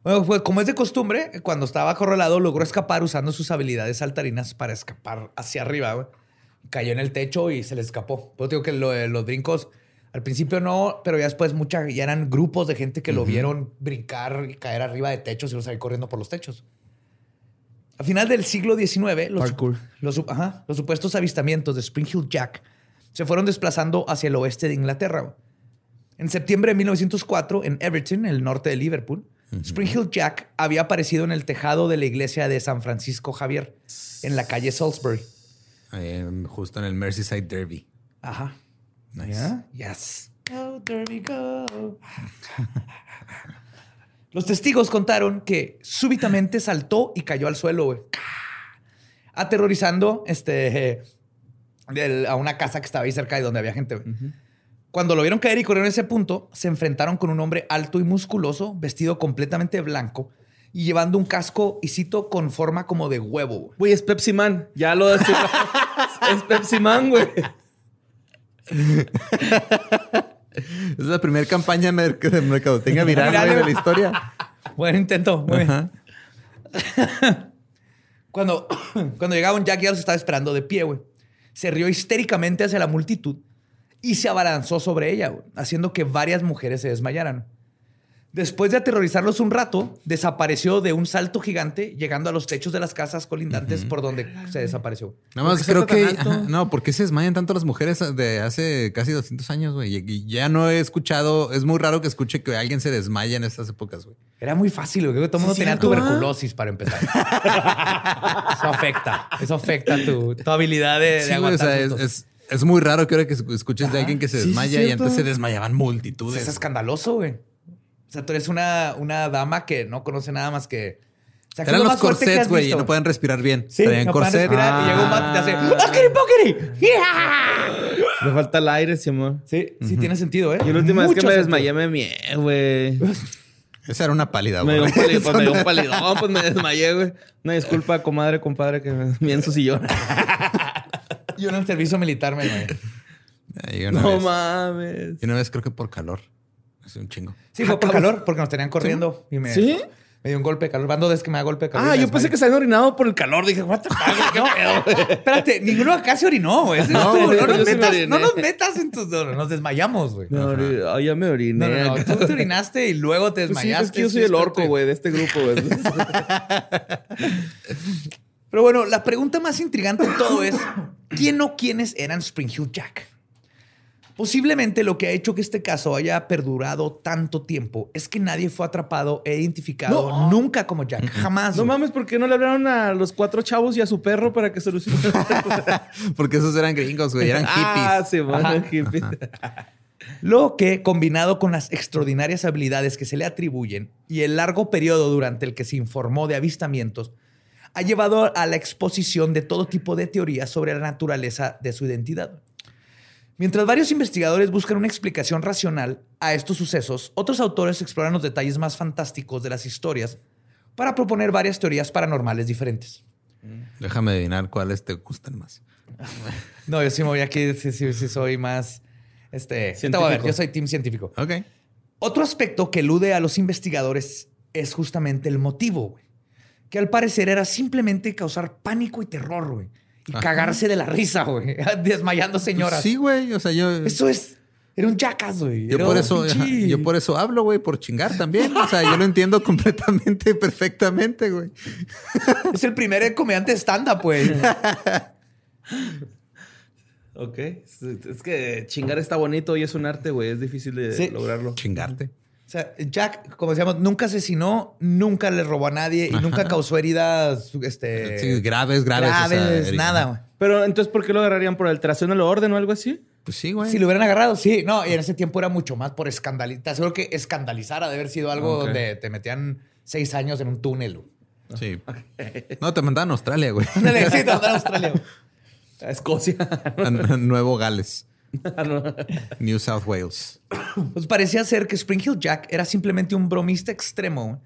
Bueno, pues como es de costumbre, cuando estaba acorralado logró escapar usando sus habilidades saltarinas para escapar hacia arriba. Cayó en el techo y se le escapó. Pues digo que lo de los brincos al principio no, pero ya después mucha, ya eran grupos de gente que lo vieron brincar y caer arriba de techos y los salir corriendo por los techos. A final del siglo XIX, los, Parkour. los, su- ajá, los supuestos avistamientos de Spring Hill Jack se fueron desplazando hacia el oeste de Inglaterra. En septiembre de 1904, en Everton, el norte de Liverpool, Spring Hill Jack había aparecido en el tejado de la iglesia de San Francisco Javier, en la calle Salisbury. Ahí en- justo en el Merseyside Derby. Ajá. Nice. Yes. Go, Derby, go. Los testigos contaron que súbitamente saltó y cayó al suelo, güey. Aterrorizando este, a una casa que estaba ahí cerca de donde había gente. güey. Cuando lo vieron caer y corrieron a ese punto, se enfrentaron con un hombre alto y musculoso, vestido completamente blanco y llevando un casco, y cito, con forma como de huevo. Güey, es Pepsi Man. Ya lo decía. es Pepsi Man, güey. Es la primera campaña de mercadotecnia viral Viral, de la historia. Buen intento. Muy bien. Cuando, cuando llegaron, Jack ya los estaba esperando de pie, güey. Se rió histéricamente hacia la multitud y se abalanzó sobre ella, güey, haciendo que varias mujeres se desmayaran. Después de aterrorizarlos un rato, desapareció de un salto gigante, llegando a los techos de las casas colindantes por donde se desapareció. Nada más ¿Por qué creo que... ajá, no, ¿por qué se desmayan tanto las mujeres de hace casi 200 años, güey? Y- ya no he escuchado... Es muy raro que escuche que alguien se desmaya en estas épocas, güey. Era muy fácil, güey. Creo que todo el mundo Sí, tenía tuberculosis para empezar. eso afecta. Eso afecta tu, tu habilidad de, de Sí, güey, o aguantar sea, es, sustos. es, es muy raro que ahora que escuches de alguien que se Sí, sí, desmaya y antes se desmayaban multitudes. es escandaloso, güey. O sea, tú eres una, una dama que no conoce nada más que. O sea, ¿qué es Eran lo los corsets, güey, y no pueden respirar bien. Sí, Traían no pueden corset. y llega un vato y te hace Ah. ¡Akiri pokiri! ¡Yeah! Le falta el aire, Simón. Sí, sí tiene sentido, ¿eh? Y la última vez que me sentido. desmayé me mié, güey. Esa era una pálida, Me güey. dio un palidón, me dio un palidón, pues me desmayé, güey. Una disculpa, comadre, compadre, que me mié en su sillón. Yo en el servicio militar me desmayé. No vez. mames. Y una vez creo que por calor. Es un chingo. Sí, fue por calor, porque nos tenían corriendo. Y me, ¿Sí? me dio un golpe de calor. Van dos veces que me da golpe de calor. Ah, yo pensé que se habían orinado por el calor. Dije, what the fuck, qué pedo. Espérate, ninguno acá se orinó, güey. No, No, no, nos metas, no nos metas en tus... no, nos desmayamos, güey. Ori- ah, ya me oriné. No, no, no. Tú te orinaste y luego te Pues desmayaste. es que yo soy el orco, güey, de este grupo, güey. Pero bueno, la pregunta más intrigante de todo es: ¿quién o quiénes eran Spring Hill Jack? Posiblemente lo que ha hecho que este caso haya perdurado tanto tiempo es que nadie fue atrapado e identificado No. nunca como Jack. Jamás. No güey. mames, ¿por qué no le hablaron a los cuatro chavos y a su perro para que solucione? Porque esos eran gringos, güey. Eran hippies. Ah, sí, bueno, hippies. Lo que, combinado con las extraordinarias habilidades que se le atribuyen y el largo periodo durante el que se informó de avistamientos, ha llevado a la exposición de todo tipo de teorías sobre la naturaleza de su identidad. Mientras varios investigadores buscan una explicación racional a estos sucesos, otros autores exploran los detalles más fantásticos de las historias para proponer varias teorías paranormales diferentes. Déjame adivinar cuáles te gustan más. No, yo sí me voy aquí, sí, sí, sí soy más... Este, te voy a ver, Científico. yo soy team científico. Ok. Otro aspecto que elude a los investigadores es justamente el motivo, güey. Que al parecer era simplemente causar pánico y terror, güey. Y Ajá. cagarse de la risa, güey. Desmayando señoras. Sí, güey. O sea, yo... Eso es... Era un jackass, güey. Yo por eso, ajá, yo por eso hablo, güey, por chingar también. O sea, yo lo entiendo completamente, perfectamente, güey. Es el primer comediante stand-up, güey. Ok. Es, es que chingar está bonito y es un arte, güey. Es difícil de Sí. lograrlo. Chingarte. O sea, Jack, como decíamos, nunca asesinó, nunca le robó a nadie y nunca causó heridas este, Sí, graves, graves. o sea, graves, nada. güey. Pero entonces, ¿por qué lo agarrarían por alteración del orden o algo así? Pues sí, güey. Si lo hubieran agarrado, sí. No, y en ese tiempo era mucho más por escandalizar. Seguro que escandalizar ha de haber sido algo Ok. donde te metían seis años en un túnel. Sí. No, te mandaban a Australia, güey. Sí, te mandaron a Australia. güey. A Escocia. A Nuevo Gales. New South Wales. Pues parecía ser que Spring Hill Jack era simplemente un bromista extremo.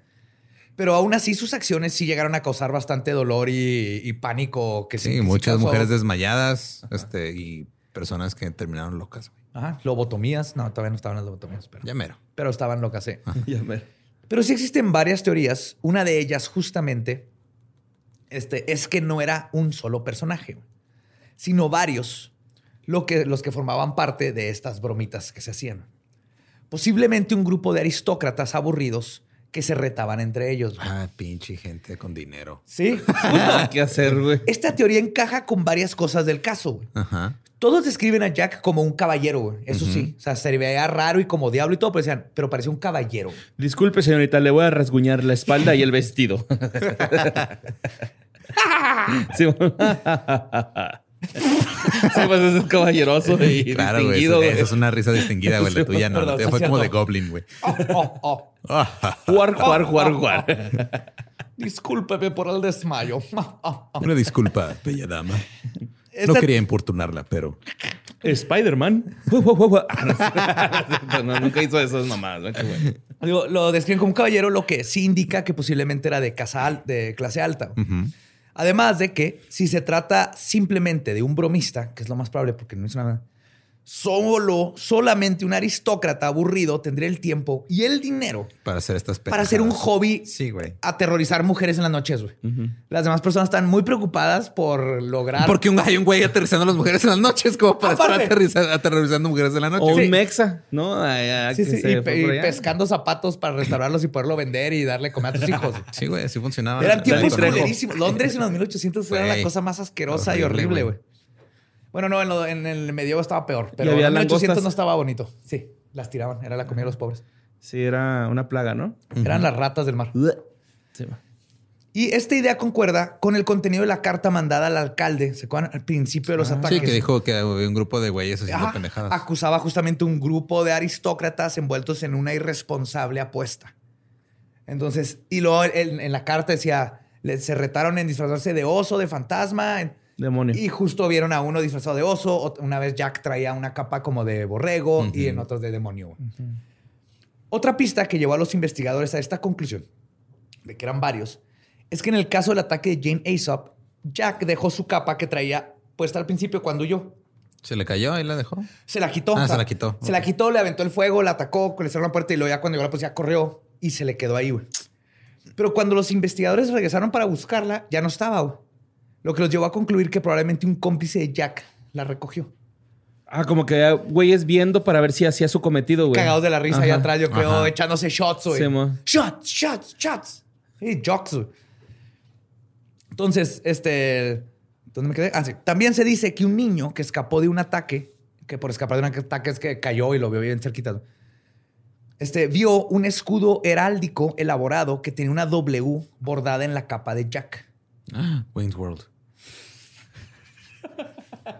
Pero aún así sus acciones sí llegaron a causar bastante dolor y, y pánico. Que sí, Sí, que sí muchas mujeres desmayadas este, y personas que terminaron locas. Ajá, lobotomías. No, todavía no estaban las lobotomías, pero, Ya mero. pero estaban locas, sí. Ya ver. Pero sí existen varias teorías. Una de ellas, justamente, este, es que no era un solo personaje, sino varios lo que, los que formaban parte de estas bromitas que se hacían. Posiblemente un grupo de aristócratas aburridos que se retaban entre ellos. güey. Ah, pinche gente con dinero. Sí. ¿Qué hacer, güey? Esta teoría encaja con varias cosas del caso. güey. Ajá. Todos describen a Jack como un caballero, güey. eso sí. O sea, se veía raro y como diablo y todo, pero decían, pero parecía un caballero. Disculpe, señorita, le voy a rasguñar la espalda y el vestido. sí, pues es caballeroso y Claro, distinguido, es una risa distinguida, güey. La tuya no. Perdón, fue como de. Goblin, güey. Oh, oh, oh. Jugar, jugar, jugar, jugar. Discúlpeme por el desmayo. Una disculpa, bella dama. No Esta- quería importunarla, pero Spider-Man. Ah, no, nunca hizo esas bueno. Digo, lo describen como un caballero, lo que sí indica que posiblemente era de, casa al- de clase alta. Además de que si se trata simplemente de un bromista, que es lo más probable porque no hizo nada, solo, solamente un aristócrata aburrido tendría el tiempo y el dinero para hacer estas para hacer un pendejadas. hobby Sí, güey. aterrorizar mujeres en las noches, güey. Las demás personas están muy preocupadas por lograr... Porque un, hay un güey aterrizando a las mujeres en las noches como para Aparte. estar aterrorizando mujeres en la noche. O Sí. un mexa, ¿no? Sí, sí, y, pescando zapatos para restaurarlos y poderlo vender y darle comer a tus hijos. Sí, güey, así funcionaba. Eran tiempos culerísimos. Londres en los 1800 era la cosa más asquerosa y horrible, güey. Bueno, no, en, lo- en el medievo estaba peor, pero en los 1800 langostas. no estaba bonito. Sí, las tiraban, era la comida de los pobres. Sí, era una plaga, ¿no? Eran las ratas del mar. Sí. Y esta idea concuerda con el contenido de la carta mandada al alcalde, ¿se acuerdan? Al principio de los ataques. Sí, que dijo que había un grupo de güeyes haciendo pendejadas. acusaba justamente un grupo de aristócratas envueltos en una irresponsable apuesta. Entonces, y luego en, en la carta decía, se retaron en disfrazarse de oso, de fantasma, en- Demonio. y justo vieron a uno disfrazado de oso, una vez Jack traía una capa como de borrego y en otros de demonio. Otra pista que llevó a los investigadores a esta conclusión, de que eran varios, es que en el caso del ataque de Jane Aesop, Jack dejó su capa que traía puesta al principio cuando huyó. Se le cayó y la dejó. Se la quitó. Ah, se la quitó. Se la quitó, le aventó el fuego, la atacó, le cerró la puerta y luego ya cuando llegó la policía corrió y se le quedó ahí, güey. Pero cuando los investigadores regresaron para buscarla, ya no estaba, güey. Lo que los llevó a concluir que probablemente un cómplice de Jack la recogió. Ah, como que güeyes viendo para ver si hacía su cometido, güey. Cagados de la risa allá atrás, yo creo, Ajá. echándose shots, güey. Sí, shots, shots, shots. Sí, jocks, güey. Entonces, este... ¿Dónde me quedé? Ah, sí. También se dice que un niño que escapó de un ataque, que por escapar de un ataque es que cayó y lo vio bien cerquita, este, vio un escudo heráldico elaborado que tenía una W bordada en la capa de Jack. Ah, Wayne's World.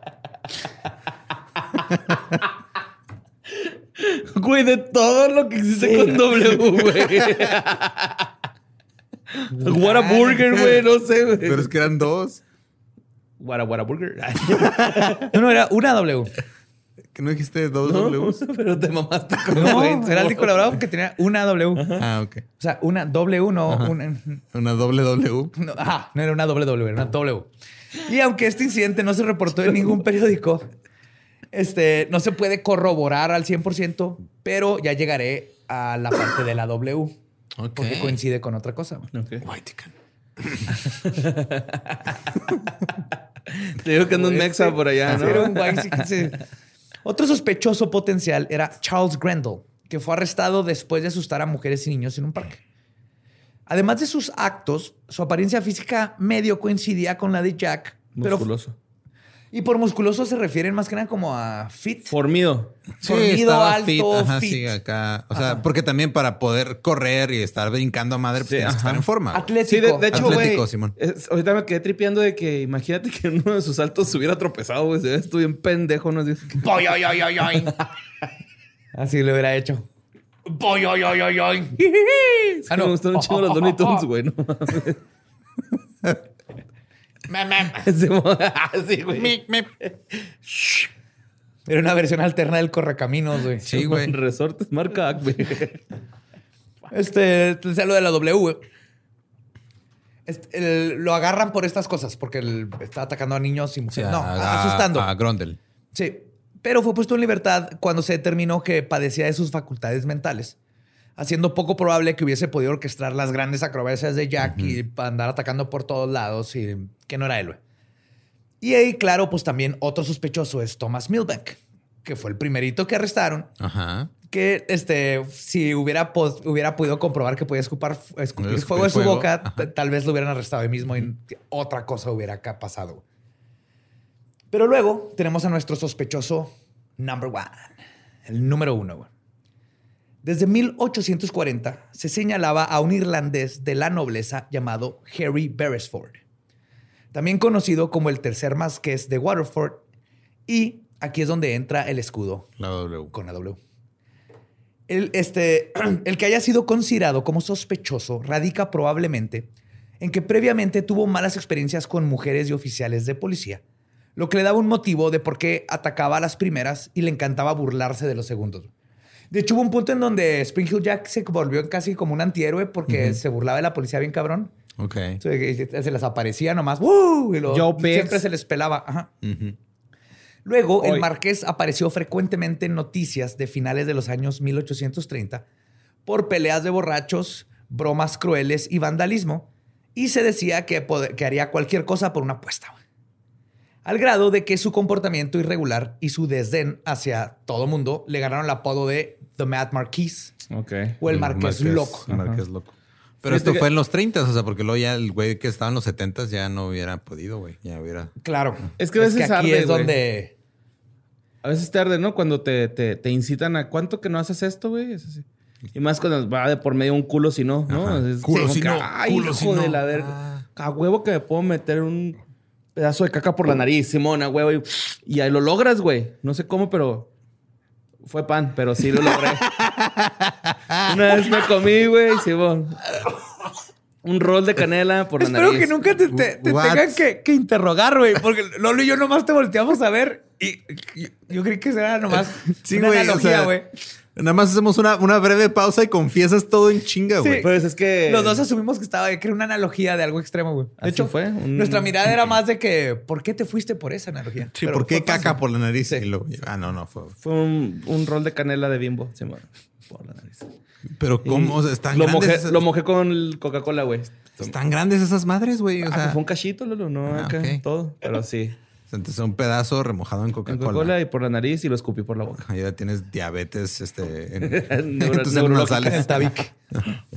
Güey, de todo lo que existe con W, güey. Whataburger, güey, no sé, güey. Pero es que eran dos. Whata Whataburger. No, no, era una W. ¿Que no dijiste dos Ws? Pero te mamaste con No, güey. heráldico elaborado que tenía una W. Ah, ok. O sea, una W, no una, Una doble W. No, ajá, no era una doble W, era una W. Y aunque este incidente no se reportó en ningún periódico, este, no se puede corroborar al 100%, pero ya llegaré a la parte de la W. Ok. Porque coincide con otra cosa. güey. Ok. Whitecan. Te digo que anda un mexa por allá, Sí, era un ¿no? sí, sí. Otro sospechoso potencial era Charles Grendel, que fue arrestado después de asustar a mujeres y niños en un parque. Además de sus actos, su apariencia física medio coincidía con la de Jack, Musculoso. Y por musculoso se refieren más que nada como a fit. Formido. Estaba alto, Ajá, fit. sí, acá. O sea, porque también para poder correr y estar brincando a madre, pues Sí, tienes que ajá. estar en forma. Atlético. Sí, de, de hecho, Atlético, güey. Simón. es- Ahorita me quedé tripeando de que imagínate que en uno de sus saltos se hubiera tropezado, güey. Se estuvo bien pendejo, ¿no? Boy, oy, oy, oy, oy. Así lo hubiera hecho. Boy, oy, oy, oy, oy. Ah, Me gustan un chingo los Looney Tunes, güey. No mames. Mem, mem. Sí, güey. Era una versión alterna del correcaminos, güey. Sí, güey. Resortes marca Acme. Este, te decía lo de la W, güey. Este, el- lo agarran por estas cosas, porque él está atacando a niños y mujeres. no, a- asustando. A Grondel. Sí, pero fue puesto en libertad cuando se determinó que padecía de sus facultades mentales, haciendo poco probable que hubiese podido orquestar las grandes acrobacias de Jack y pa- andar atacando por todos lados y que no era él. Y ahí, claro, pues también otro sospechoso es Thomas Milbank, que fue el primerito que arrestaron, Ajá. que este, si hubiera, hubiera podido comprobar que podía escupar, escupir fuego de su boca, ajá. tal vez lo hubieran arrestado ahí mismo y otra cosa hubiera acá pasado. Pero luego tenemos a nuestro sospechoso number one, el número uno. Desde 1840 se señalaba a un irlandés de la nobleza llamado Harry Beresford, también conocido como el tercer marqués de Waterford, y aquí es donde entra el escudo La W. con la W. El, este, el que haya sido considerado como sospechoso radica probablemente en que previamente tuvo malas experiencias con mujeres y oficiales de policía, lo que le daba un motivo de por qué atacaba a las primeras y le encantaba burlarse de los segundos. De hecho, hubo un punto en donde Spring Hill Jack se volvió casi como un antihéroe porque se burlaba de la policía bien cabrón. Ok. Se les aparecía nomás, ¡uh! Y lo- siempre se les pelaba. Ajá. Luego, el marqués apareció frecuentemente en noticias de finales de los años 1830 por peleas de borrachos, bromas crueles y vandalismo, y se decía que, que haría cualquier cosa por una apuesta. Al grado de que su comportamiento irregular y su desdén hacia todo mundo le ganaron el apodo de The Mad Marquis Ok. o el Marqués, Loco. El Marqués loco. Pero esto que- fue en los 30, o sea, porque luego ya el güey que estaba en los 70 ya no hubiera podido, güey. Ya hubiera. Claro. Es que a veces aquí arde, es donde... A veces tarde, ¿no? Cuando te, te, te incitan a cuánto que no haces esto, güey. Es así. Y más cuando va de por medio un culo si no, ¿no? Es Culo si que, no, Ay, culo hijo si no. de la verga. Ah. A huevo que me puedo meter un pedazo de caca por la nariz, Simón, a huevo. Y, y ahí lo logras, güey. No sé cómo, pero fue pan, pero sí lo logré. Una vez me comí, güey, Simón. Un rol de canela por la Espero nariz. que nunca te, te- te tengan que, que interrogar, güey. Porque Lolo y yo nomás te volteamos a ver y yo, yo creí que era nomás Sí, una güey. o analogía, sea, güey. Nada más hacemos una, una breve pausa y confiesas todo en chinga, güey. Pues es que. Los dos asumimos que estaba que era una analogía de algo extremo, güey. De Así hecho, fue, un- nuestra mirada era más de que, ¿por qué te fuiste por esa analogía? Sí, Pero ¿por qué fácil. caca por la nariz? Y ah, no, no, fue. Fue un, un rol de canela de bimbo, Simón. Por la nariz. Pero ¿cómo? O sea, están lo grandes. mojé, esas, lo mojé con el Coca-Cola, güey. están grandes esas madres, güey. O Ah, sea, pues fue un cachito, Lolo, no Ah, acá todo. Pero sí. Entonces un pedazo remojado en Con Coca-Cola. Coca-Cola y por la nariz y lo escupí por la boca. Ahí ya tienes diabetes este, en, en Neuro- neurológica. tabique.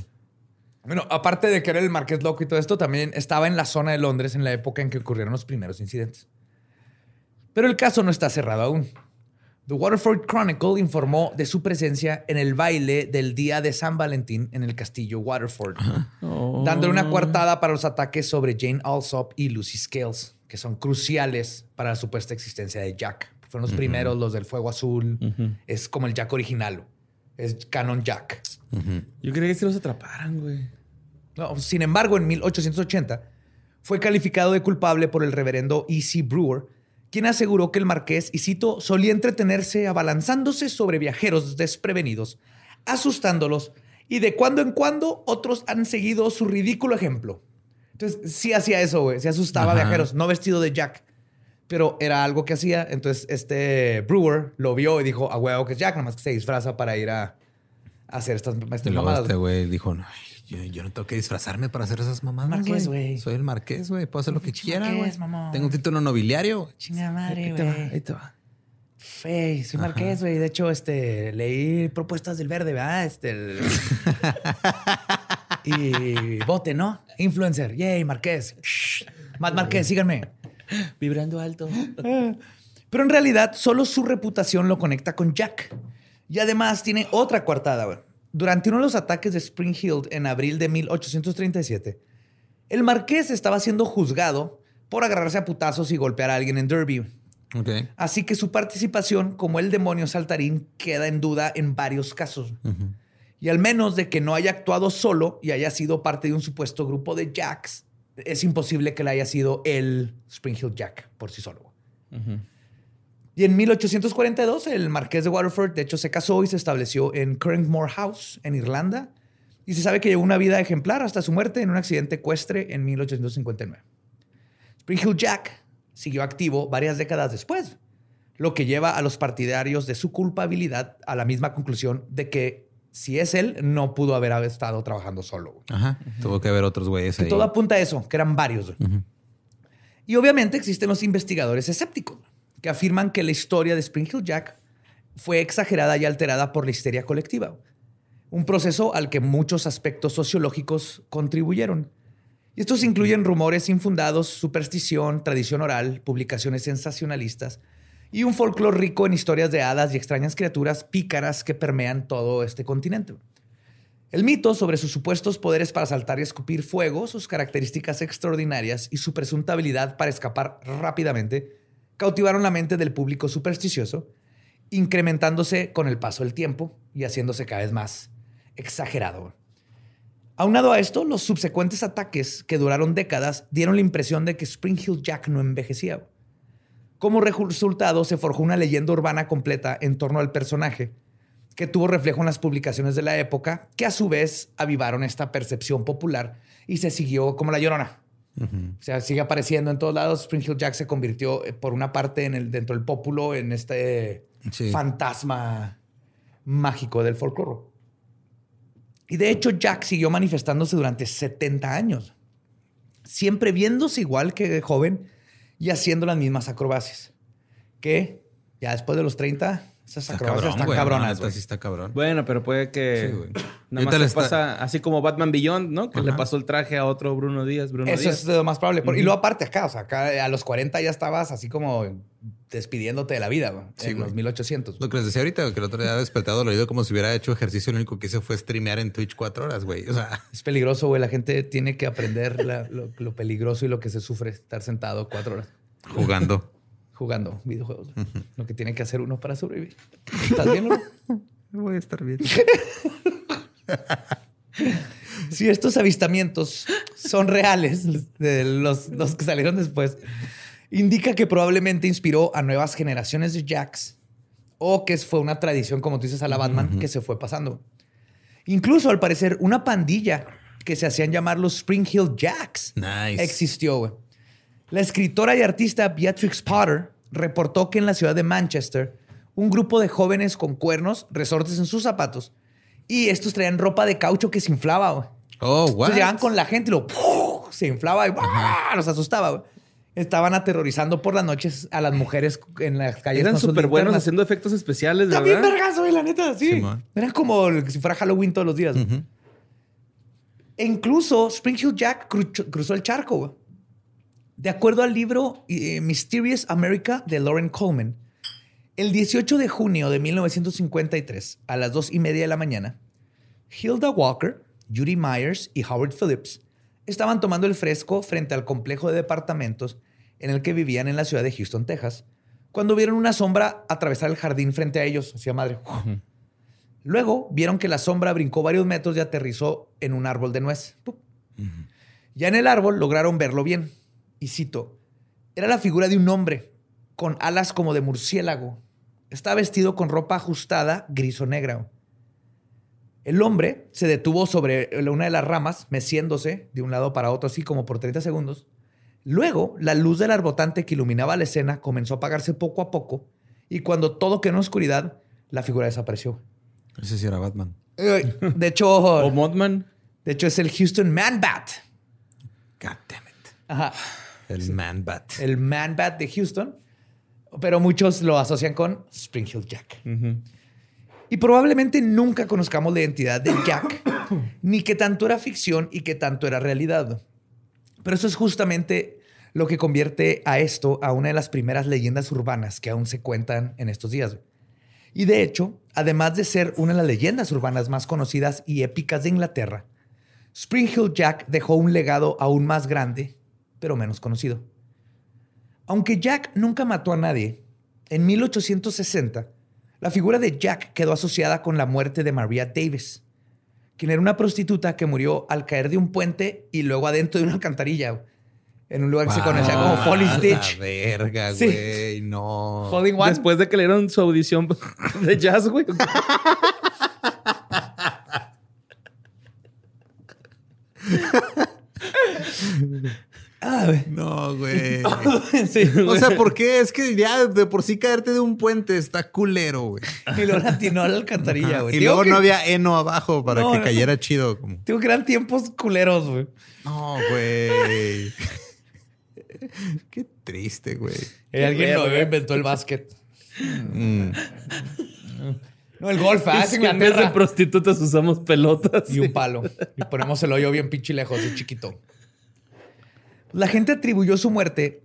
Bueno, aparte de que era el Marqués Loco y todo esto, también estaba en la zona de Londres en la época en que ocurrieron los primeros incidentes. Pero el caso no está cerrado aún. The Waterford Chronicle informó de su presencia en el baile del día de San Valentín en el castillo Waterford, dándole una coartada para los ataques sobre Jane Alsop y Lucy Scales, que son cruciales para la supuesta existencia de Jack. Fueron los primeros, los del fuego azul. Es como el Jack original. Es Canon Jack. Yo creía que se los atraparan, güey. No, sin embargo, en 1880 fue calificado de culpable por el reverendo E.C. Brewer, quien aseguró que el marqués, y cito, solía entretenerse abalanzándose sobre viajeros desprevenidos, asustándolos, y de cuando en cuando otros han seguido su ridículo ejemplo. Entonces, sí hacía eso, güey. Se asustaba a viajeros, no vestido de Jack. Pero era algo que hacía. Entonces, este Brewer lo vio y dijo, a huevo que es Jack, nomás que se disfraza para ir a, a hacer estas, estas Y luego mamadas. este güey dijo, no, yo, yo no tengo que disfrazarme para hacer esas mamadas, Marqués, güey. Soy el marqués, güey. Puedo hacer lo que quiera, güey. Tengo un título nobiliario. Chinga madre, Ahí te va, ahí güey. te va. Fey, soy marqués, güey. De hecho, este, leí propuestas del verde, ¿verdad? Este. el- y vote, ¿no? Influencer. Yay, marqués. Shh. Matt Marqués, síganme. Vibrando alto. Pero en realidad solo su reputación lo conecta con Jack. Y además tiene otra coartada. güey. Durante uno de los ataques de Spring Hill en abril de 1837, el marqués estaba siendo juzgado por agarrarse a putazos y golpear a alguien en Derby. Así que su participación como el demonio saltarín queda en duda en varios casos. Y al menos de que no haya actuado solo y haya sido parte de un supuesto grupo de Jacks, es imposible que le haya sido el Spring Hill Jack por sí solo. Y en 1842 el marqués de Waterford de hecho se casó y se estableció en Currangmore House en Irlanda. Y se sabe que llevó una vida ejemplar hasta su muerte en un accidente ecuestre en 1859. Spring Hill Jack siguió activo varias décadas después, lo que lleva a los partidarios de su culpabilidad a la misma conclusión de que si es él, no pudo haber estado trabajando solo. Ajá. Tuvo que haber otros güeyes Que ahí. todo apunta a eso, que eran varios. güey. Y obviamente existen los investigadores escépticos que afirman que la historia de Spring Hill Jack fue exagerada y alterada por la histeria colectiva. Un proceso al que muchos aspectos sociológicos contribuyeron. Y estos incluyen rumores infundados, superstición, tradición oral, publicaciones sensacionalistas y un folclore rico en historias de hadas y extrañas criaturas pícaras que permean todo este continente. El mito sobre sus supuestos poderes para saltar y escupir fuego, sus características extraordinarias y su presunta habilidad para escapar rápidamente cautivaron la mente del público supersticioso, incrementándose con el paso del tiempo y haciéndose cada vez más exagerado. Aunado a esto, los subsecuentes ataques que duraron décadas dieron la impresión de que Spring Hill Jack no envejecía. Como resultado, se forjó una leyenda urbana completa en torno al personaje, que tuvo reflejo en las publicaciones de la época, que a su vez avivaron esta percepción popular y se siguió como la llorona. O sea, sigue apareciendo en todos lados. Spring Hill Jack se convirtió, eh, por una parte, en el, dentro del pópulo, en este Sí. fantasma mágico del folclore. Y de hecho, Jack siguió manifestándose durante 70 años, siempre viéndose igual que joven y haciendo las mismas acrobacias. Que ya después de los 30, esas Está acrobacias cabrón, están güey. cabronas. Sí está cabrón. Bueno, pero puede que Sí, güey. nada más le está- pasa así como Batman Beyond, ¿no? Que le pasó el traje a otro Bruno Díaz, Bruno Eso Díaz. es lo más probable. Y luego aparte acá, o sea, acá a los 40 ya estabas así como despidiéndote de la vida, güey, Sí, en güey. los 1800. Lo que les decía ahorita, que el otro día había despertado dolorido como si hubiera hecho ejercicio. Lo único que hice fue streamear en Twitch cuatro horas, güey. O sea, Es peligroso, güey. La gente tiene que aprender la- lo, lo peligroso y lo que se sufre estar sentado cuatro horas jugando. Jugando videojuegos. Lo que tiene que hacer uno para sobrevivir. ¿Estás bien, Lolo? Voy a estar bien. Si estos avistamientos son reales, de los, los que salieron después, indica que probablemente inspiró a nuevas generaciones de Jacks o que fue una tradición, como tú dices, a la Batman, que se fue pasando. Incluso, al parecer, una pandilla que se hacían llamar los Spring Hill Jacks Nice. existió. La escritora y artista Beatrix Potter reportó que en la ciudad de Manchester, un grupo de jóvenes con cuernos, resortes en sus zapatos, y estos traían ropa de caucho que se inflaba. güey. Oh? Entonces llegaban con la gente y lo ¡puf! se inflaba y ¡buah! los asustaba. güey. Estaban aterrorizando por las noches a las mujeres en las calles. Eran súper buenos haciendo efectos especiales, ¿verdad? vergas, güey, la neta, sí. Simón. Era como el- si fuera Halloween todos los días. E incluso Spring Hill Jack cru- cruzó el charco. güey. De acuerdo al libro eh, Mysterious America de Lauren Coleman, el 18 de junio de 1953, a las dos y media de la mañana, Hilda Walker, Judy Myers y Howard Phillips estaban tomando el fresco frente al complejo de departamentos en el que vivían en la ciudad de Houston, Texas, cuando vieron una sombra atravesar el jardín frente a ellos. Hacía madre. Luego vieron que la sombra brincó varios metros y aterrizó en un árbol de nuez. Ya en el árbol lograron verlo bien. Y cito, era la figura de un hombre con alas como de murciélago. Estaba vestido con ropa ajustada, gris o negra. El hombre se detuvo sobre una de las ramas, meciéndose de un lado para otro, así como por 30 segundos. Luego, la luz del arbotante que iluminaba la escena comenzó a apagarse poco a poco, y cuando todo quedó en oscuridad, la figura desapareció. Ese sí era Batman. De hecho, O Mothman. de hecho es el Houston Man Bat. God damn it. Ajá. El Man Bat. El Man Bat de Houston. Pero muchos lo asocian con Spring Hill Jack. Y probablemente nunca conozcamos la identidad de Jack, ni qué tanto era ficción y qué tanto era realidad. Pero eso es justamente lo que convierte a esto a una de las primeras leyendas urbanas que aún se cuentan en estos días. Y de hecho, además de ser una de las leyendas urbanas más conocidas y épicas de Inglaterra, Spring Hill Jack dejó un legado aún más grande, pero menos conocido. Aunque Jack nunca mató a nadie, en 1860 la figura de Jack quedó asociada con la muerte de Maria Davis, quien era una prostituta que murió al caer de un puente y luego adentro de una alcantarilla en un lugar que se conocía como Folly Stitch. La verga, Sí. güey. No. Holding One. Después de que le dieron su audición de jazz, güey. Güey. No, güey. sí, O sea, ¿por qué? Es que ya de por sí caerte de un puente está culero, güey. y lo latinó a la alcantarilla, güey. Y Digo luego que- no había heno abajo para No, que no. cayera chido. Como... Digo que eran tiempos culeros, güey. No, güey. Qué triste, güey. Eh, alguien verga. lo inventó el básquet. Mm. No, el golf, ah, en vez de Inglaterra. prostitutas usamos pelotas. Y un palo. Y ponemos el hoyo bien pinche lejos, y chiquito. La gente atribuyó su muerte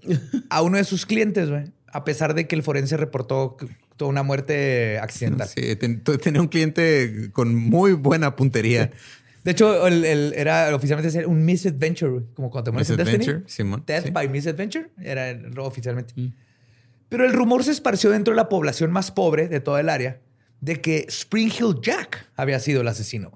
a uno de sus clientes, güey. A pesar de que el forense reportó tuvo una muerte accidental. Sí, ten- tenía un cliente con muy buena puntería. De hecho, el, el- era oficialmente un misadventure, como cuando te mueres Destiny. Simón, Death sí. by misadventure era el- oficialmente. Pero el rumor se esparció dentro de la población más pobre de toda el área de que Spring Hill Jack había sido el asesino.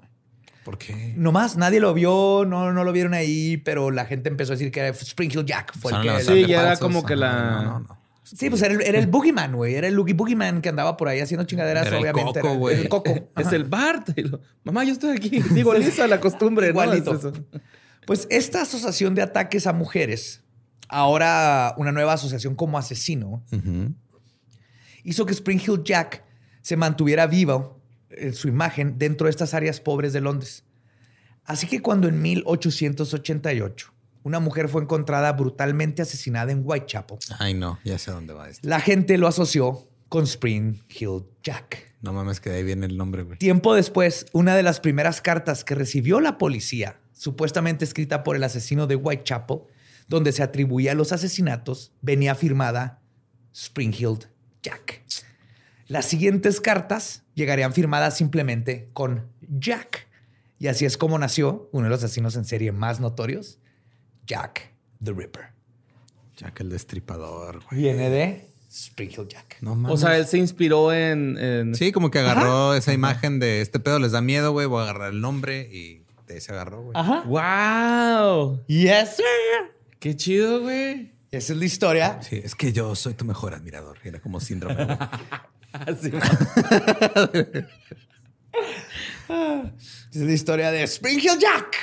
¿Por qué? Nomás nadie lo vio, no, no lo vieron ahí, pero la gente empezó a decir que era Spring Hill Jack. Fue el que los Sí, ya era como que la- No, no, no. Sí, pues era el, era el Boogeyman, güey. Era el Loogie Boogeyman que andaba por ahí haciendo chingaderas, Era el obviamente. Coco, era güey. El coco. Es el Bart. Lo- Mamá, yo estoy aquí. Digo, Lisa, la costumbre. ¿no? Igualito. Es eso. Pues esta asociación de ataques a mujeres, ahora una nueva asociación como asesino, hizo que Spring Hill Jack se mantuviera vivo su imagen dentro de estas áreas pobres de Londres. Así que cuando en 1888 una mujer fue encontrada brutalmente asesinada en Whitechapel, Ay, no, ya sé dónde va esto. la gente lo asoció con Spring Hill Jack. No mames, que de ahí viene el nombre, güey. Tiempo después, una de las primeras cartas que recibió la policía, supuestamente escrita por el asesino de Whitechapel, donde se atribuía los asesinatos, venía firmada Springhill Jack. Las siguientes cartas llegarían firmadas simplemente con Jack. Y así es como nació uno de los asesinos en serie más notorios, Jack the Ripper. Jack el destripador, güey. Viene de Springhill Jack. No mames. O sea, él se inspiró en. en- Sí, como que agarró esa imagen de este pedo les da miedo, güey. Voy a agarrar el nombre y de ahí se agarró, güey. Ajá. ¡Wow! Yes, sir. ¡Qué chido, güey! Esa es la historia Sí, es que yo soy tu mejor admirador. Era como síndrome. Así. Es la historia de Spring Hill Jack.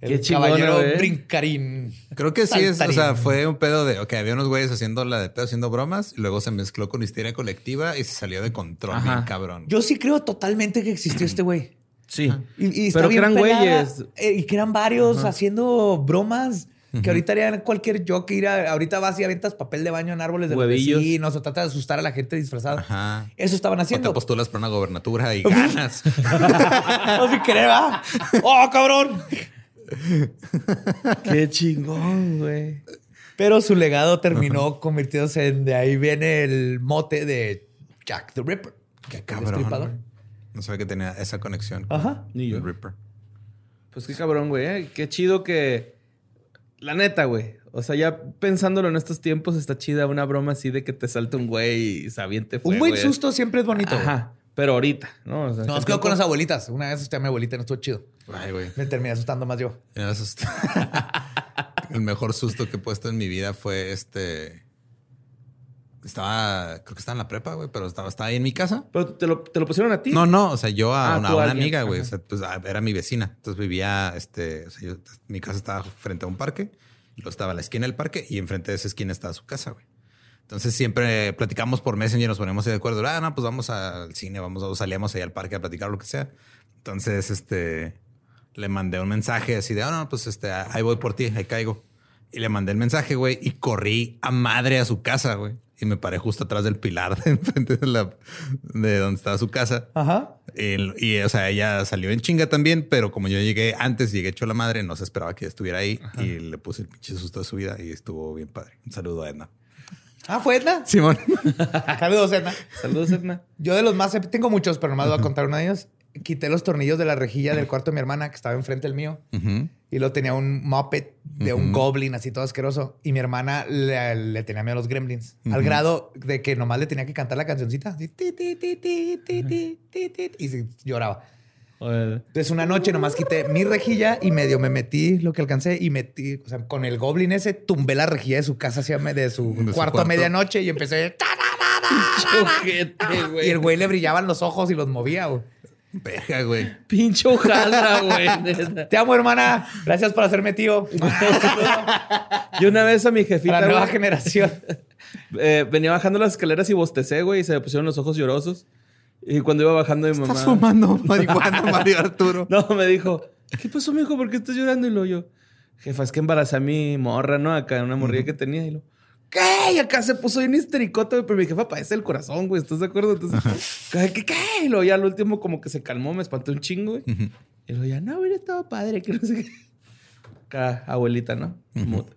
El Qué caballero güey. brincarín. Creo que sí, es, o sea, fue un pedo de, ok, había unos güeyes haciendo la de pedo, haciendo bromas, y luego se mezcló con histeria colectiva y se salió de control, Ajá. bien cabrón. Yo sí creo totalmente que existió este güey. Sí. Y, y está Pero que eran pelada, güeyes. eh, y que eran varios haciendo bromas. Que ahorita harían cualquier joke. Ir a- ahorita vas y aventas papel de baño en árboles de los Huevillos. vecinos o tratas de asustar a la gente disfrazada. Ajá. Eso estaban O te haciendo. postulas para una gobernatura y ganas. no sin querer, ¿va? ¡Oh, cabrón! ¡Qué chingón, güey! Pero su legado terminó convirtiéndose en de ahí viene el mote de Jack the Ripper. Qué cabrón. No sabía que tenía esa conexión. con Ajá. Ni yo. el Ripper. Pues qué cabrón, güey. ¿eh? Qué chido que. La neta, güey. O sea, ya pensándolo en estos tiempos, está chida una broma así de que te salte un güey y se aviente Un buen güey. susto siempre es bonito. Ajá. Pero ahorita, ¿no? O sea, Nos ¿qué quedo con las abuelitas. Una vez asusté a mi abuelita y no estuvo chido. Ay, güey. Me terminé asustando más yo. Me asusté. el mejor susto que he puesto en mi vida fue este. Estaba, creo que estaba en la prepa, güey, pero estaba, estaba ahí en mi casa. Pero te lo, te lo pusieron a ti. No, no, o sea, yo a Ah, una, a a una amiga, güey. O sea, pues ah, era mi vecina. Entonces vivía, este, o sea, yo- mi casa estaba frente a un parque, y luego estaba a la esquina del parque y enfrente de esa esquina estaba su casa, güey. Entonces siempre platicamos por Messenger, nos ponemos de acuerdo. Ah, no, pues vamos al cine, vamos, o salíamos ahí al parque a platicar lo que sea. Entonces, este, le mandé un mensaje así de, ah, no, pues este, ahí voy por ti, ahí caigo. Y le mandé el mensaje, güey, y corrí a madre a su casa, güey. Y me paré justo atrás del pilar de enfrente de, la, de donde estaba su casa. Ajá. El- y, o sea, ella salió en chinga también, pero como yo llegué antes, llegué hecho la madre, no se esperaba que estuviera ahí y le puse el pinche susto de su vida y estuvo bien padre. Un saludo a Edna. Ah, ¿fue Edna? Simón. Saludos, Edna. Saludos, Edna. Yo de los más, tengo muchos, pero nomás voy a contar uno de ellos. Quité los tornillos de la rejilla del cuarto de mi hermana que estaba enfrente del mío Ujú. Y lo tenía un Muppet de un goblin así todo asqueroso. Y mi hermana le, tenía miedo a los gremlins. Al grado de que nomás le tenía que cantar la cancioncita. Y se lloraba. Entonces una noche nomás quité mi rejilla y medio me metí lo que alcancé y metí, o sea, con el goblin ese tumbé la rejilla de su casa hacia de su, de su cuarto, a medianoche y empecé... A... Y el güey le brillaban los ojos y los movía. Güey. Verga, güey. Pinche hojaldra, güey. Te amo, hermana. Gracias por hacerme tío. Yo una vez a mi jefita, la nueva güey, generación. eh, venía bajando las escaleras y bostecé, güey, y se me pusieron los ojos llorosos. Y cuando iba bajando mi mamá... Estás fumando marihuana, Mario Arturo. No, me dijo, ¿qué pasó, mijo? ¿Por qué estás llorando? Y lo yo, jefa, es que embaracé a mi morra, ¿no? Acá, una morrilla que tenía. Y lo, ¿qué? Y acá se puso bien histericote, güey. Pero mi jefa padece el corazón, güey. ¿Estás de acuerdo? Entonces, ¿qué, qué, qué? Y luego ya al último como que se calmó, me espantó un chingo, güey. Y luego ya, no, hubiera estado padre, que no sé qué. Acá, abuelita, ¿no? Muta.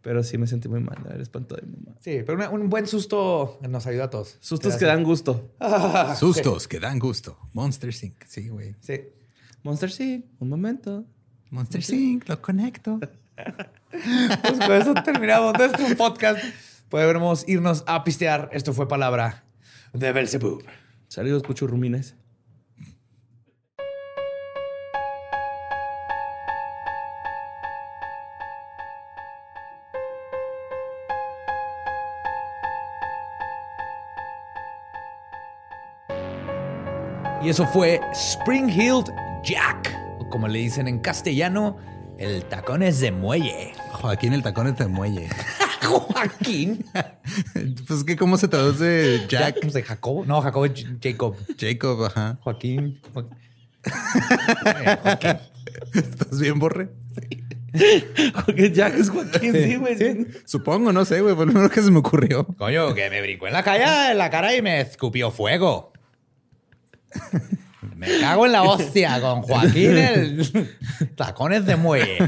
Pero sí me sentí muy mal de haber espantado a mi mamá. Sí, pero una- un buen susto nos ayuda a todos. Sustos que dan gusto. Sustos que dan gusto. Monster Sync. Sí, güey. Sí. Monster sí, un momento. Monster Sync, lo conecto. Pues con eso terminamos nuestro podcast. Podemos irnos a pistear. Esto fue palabra de Belzebub. Saludos, cuchurrumines. Y eso fue Spring Heeled Jack, o como le dicen en castellano, el tacones de muelle. Joaquín, el tacón es de muelle. Joaquín. pues que cómo se traduce Jack. Jack de Jacobo. No, Jacobo es Jacob. Jacob, ajá. Joaquín. Jo- ¿Estás bien, Borre? Porque Jack es Joaquín, sí, güey. Supongo, no sé, güey. Fue lo primero que se me ocurrió. Coño, que me brincó en la calle, en la cara y me escupió fuego. Me cago en la hostia con Joaquín el tacones de muelle.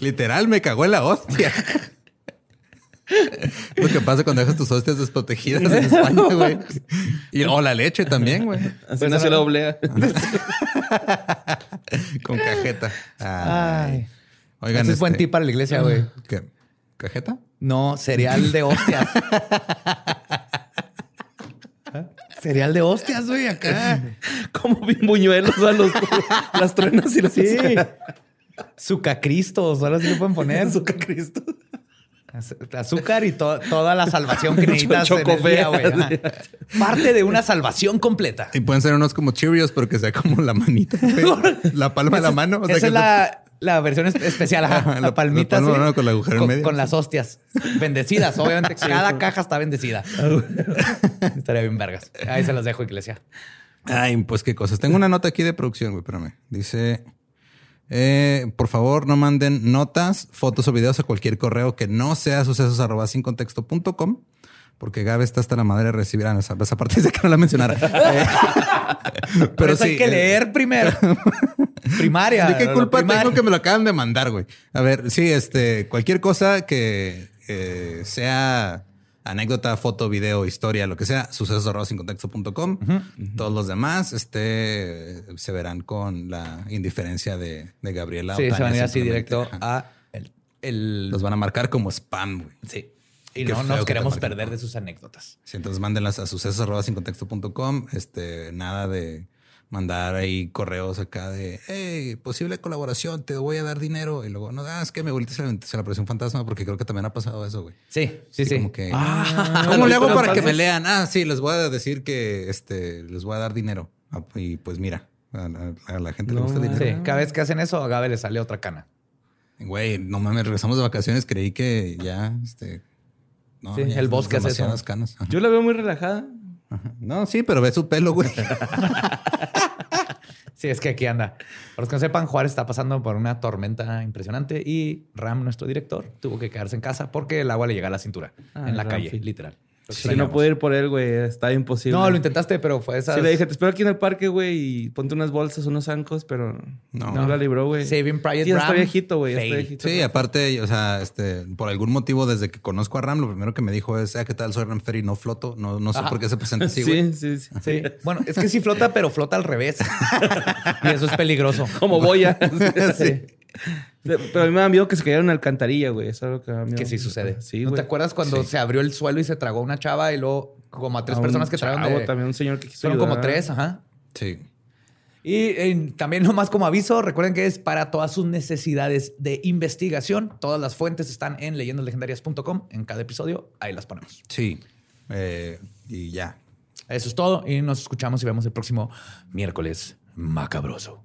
Literal, me cagó en la hostia. Lo que pasa cuando dejas tus hostias desprotegidas en España, güey. Y, o la leche también, güey. Así nació la oblea. Con cajeta. Ay. Ay. Oigan, Ese es buen este- tip para la iglesia, güey. ¿Qué? ¿Cajeta? No, cereal de hostias. cereal de hostias, güey, acá. Como bimbuñuelos a los, las truenas y los Sí. Sucacristos, ahora sí le pueden poner. Azúcar Cristo. Az- Azúcar y to- toda la salvación que necesitas en el día, güey. Parte de una salvación completa. Y pueden ser unos como Cheerios, pero que sea como la manita. La palma de la mano. O sea, Esa que es la, la versión es- especial, ajá. La, la- palmita la palma de así, la mano con agujero en con, medio. con las hostias. Bendecidas, obviamente. Cada caja está bendecida. Estaría bien vergas. Ahí se las dejo, iglesia. Ay, pues qué cosas. Tengo una nota aquí de producción, güey. Espérame. Dice: eh, Por favor, no manden notas, fotos o videos a cualquier correo que no sea sucesos arroba sin contexto punto com, porque Gabe está hasta la madre de recibir. Ah, esa, esa parte dice que no la mencionara. Eh, Pero hay que eh, leer primero. Primaria. ¿De qué culpa primario. tengo que me lo acaban de mandar, güey? A ver, sí, este, cualquier cosa que eh, sea anécdota, foto, video, historia, lo que sea, sucesos.com. Todos los demás este, se verán con la indiferencia de, de Gabriela. Sí, se van a ir así directo Ajá. a el, el- Los van a marcar como spam, güey. Sí. Y no nos queremos perder de sus anécdotas. Sí, entonces mándenlas a sucesos.com. Este, nada de mandar ahí correos acá de hey, posible colaboración, te voy a dar dinero. Y luego, no, ah, es que mi abuelita se, la- se la apareció un fantasma porque creo que también ha pasado eso, güey. Sí, sí, sí. Como que, Ah, ¿cómo le hago para que me lean? Ah, sí, les voy a decir que este, les voy a dar dinero. Ah, Y pues mira, a, la gente le gusta el dinero. Sí, cada vez que hacen eso, a Gabe le sale otra cana. Güey, no mames, regresamos de vacaciones, creí que ya, este... No, Sí, el bosque hace eso. canas. Yo la veo muy relajada. Ajá. No, sí, pero ve su pelo, güey. Sí, es que aquí anda. Para los que no sepan, Juárez está pasando por una tormenta impresionante y Ram, nuestro director, tuvo que quedarse en casa porque el agua le llega a la cintura Ah, en la calle, literal. Lo Si no pude ir por él, güey, está imposible. No, lo intentaste, pero fue esa. Sí, le dije, te espero aquí en el parque, güey, y ponte unas bolsas, unos zancos, pero no, No. la libró, güey. Saving Private Sí, ya está Ram, viejito, güey, está viejito. Sí, aparte, o sea, este, por algún motivo, desde que conozco a Ram, lo primero que me dijo es, ah, ¿qué tal? Soy Ram Ferry, no floto. No, no sé Ajá. por qué se presenta así, güey. Sí, sí, sí. Sí. Bueno, es que sí flota, pero flota al revés. y eso es peligroso. Como boya. sí. Pero a mí me da miedo que se cayeron en la alcantarilla, güey. Eso es lo que me da miedo. Que sí sucede. Sí, ¿No güey. te acuerdas cuando se abrió el suelo y se tragó una chava y luego como a tres A personas que tragaron de... también, un señor que quiso Fueron como tres, ajá. Sí. Y eh, también nomás como aviso, recuerden que es para todas sus necesidades de investigación. Todas las fuentes están en leyendaslegendarias.com. En cada episodio, ahí las ponemos. Sí. Eh, y ya. Eso es todo y nos escuchamos y vemos el próximo miércoles macabroso.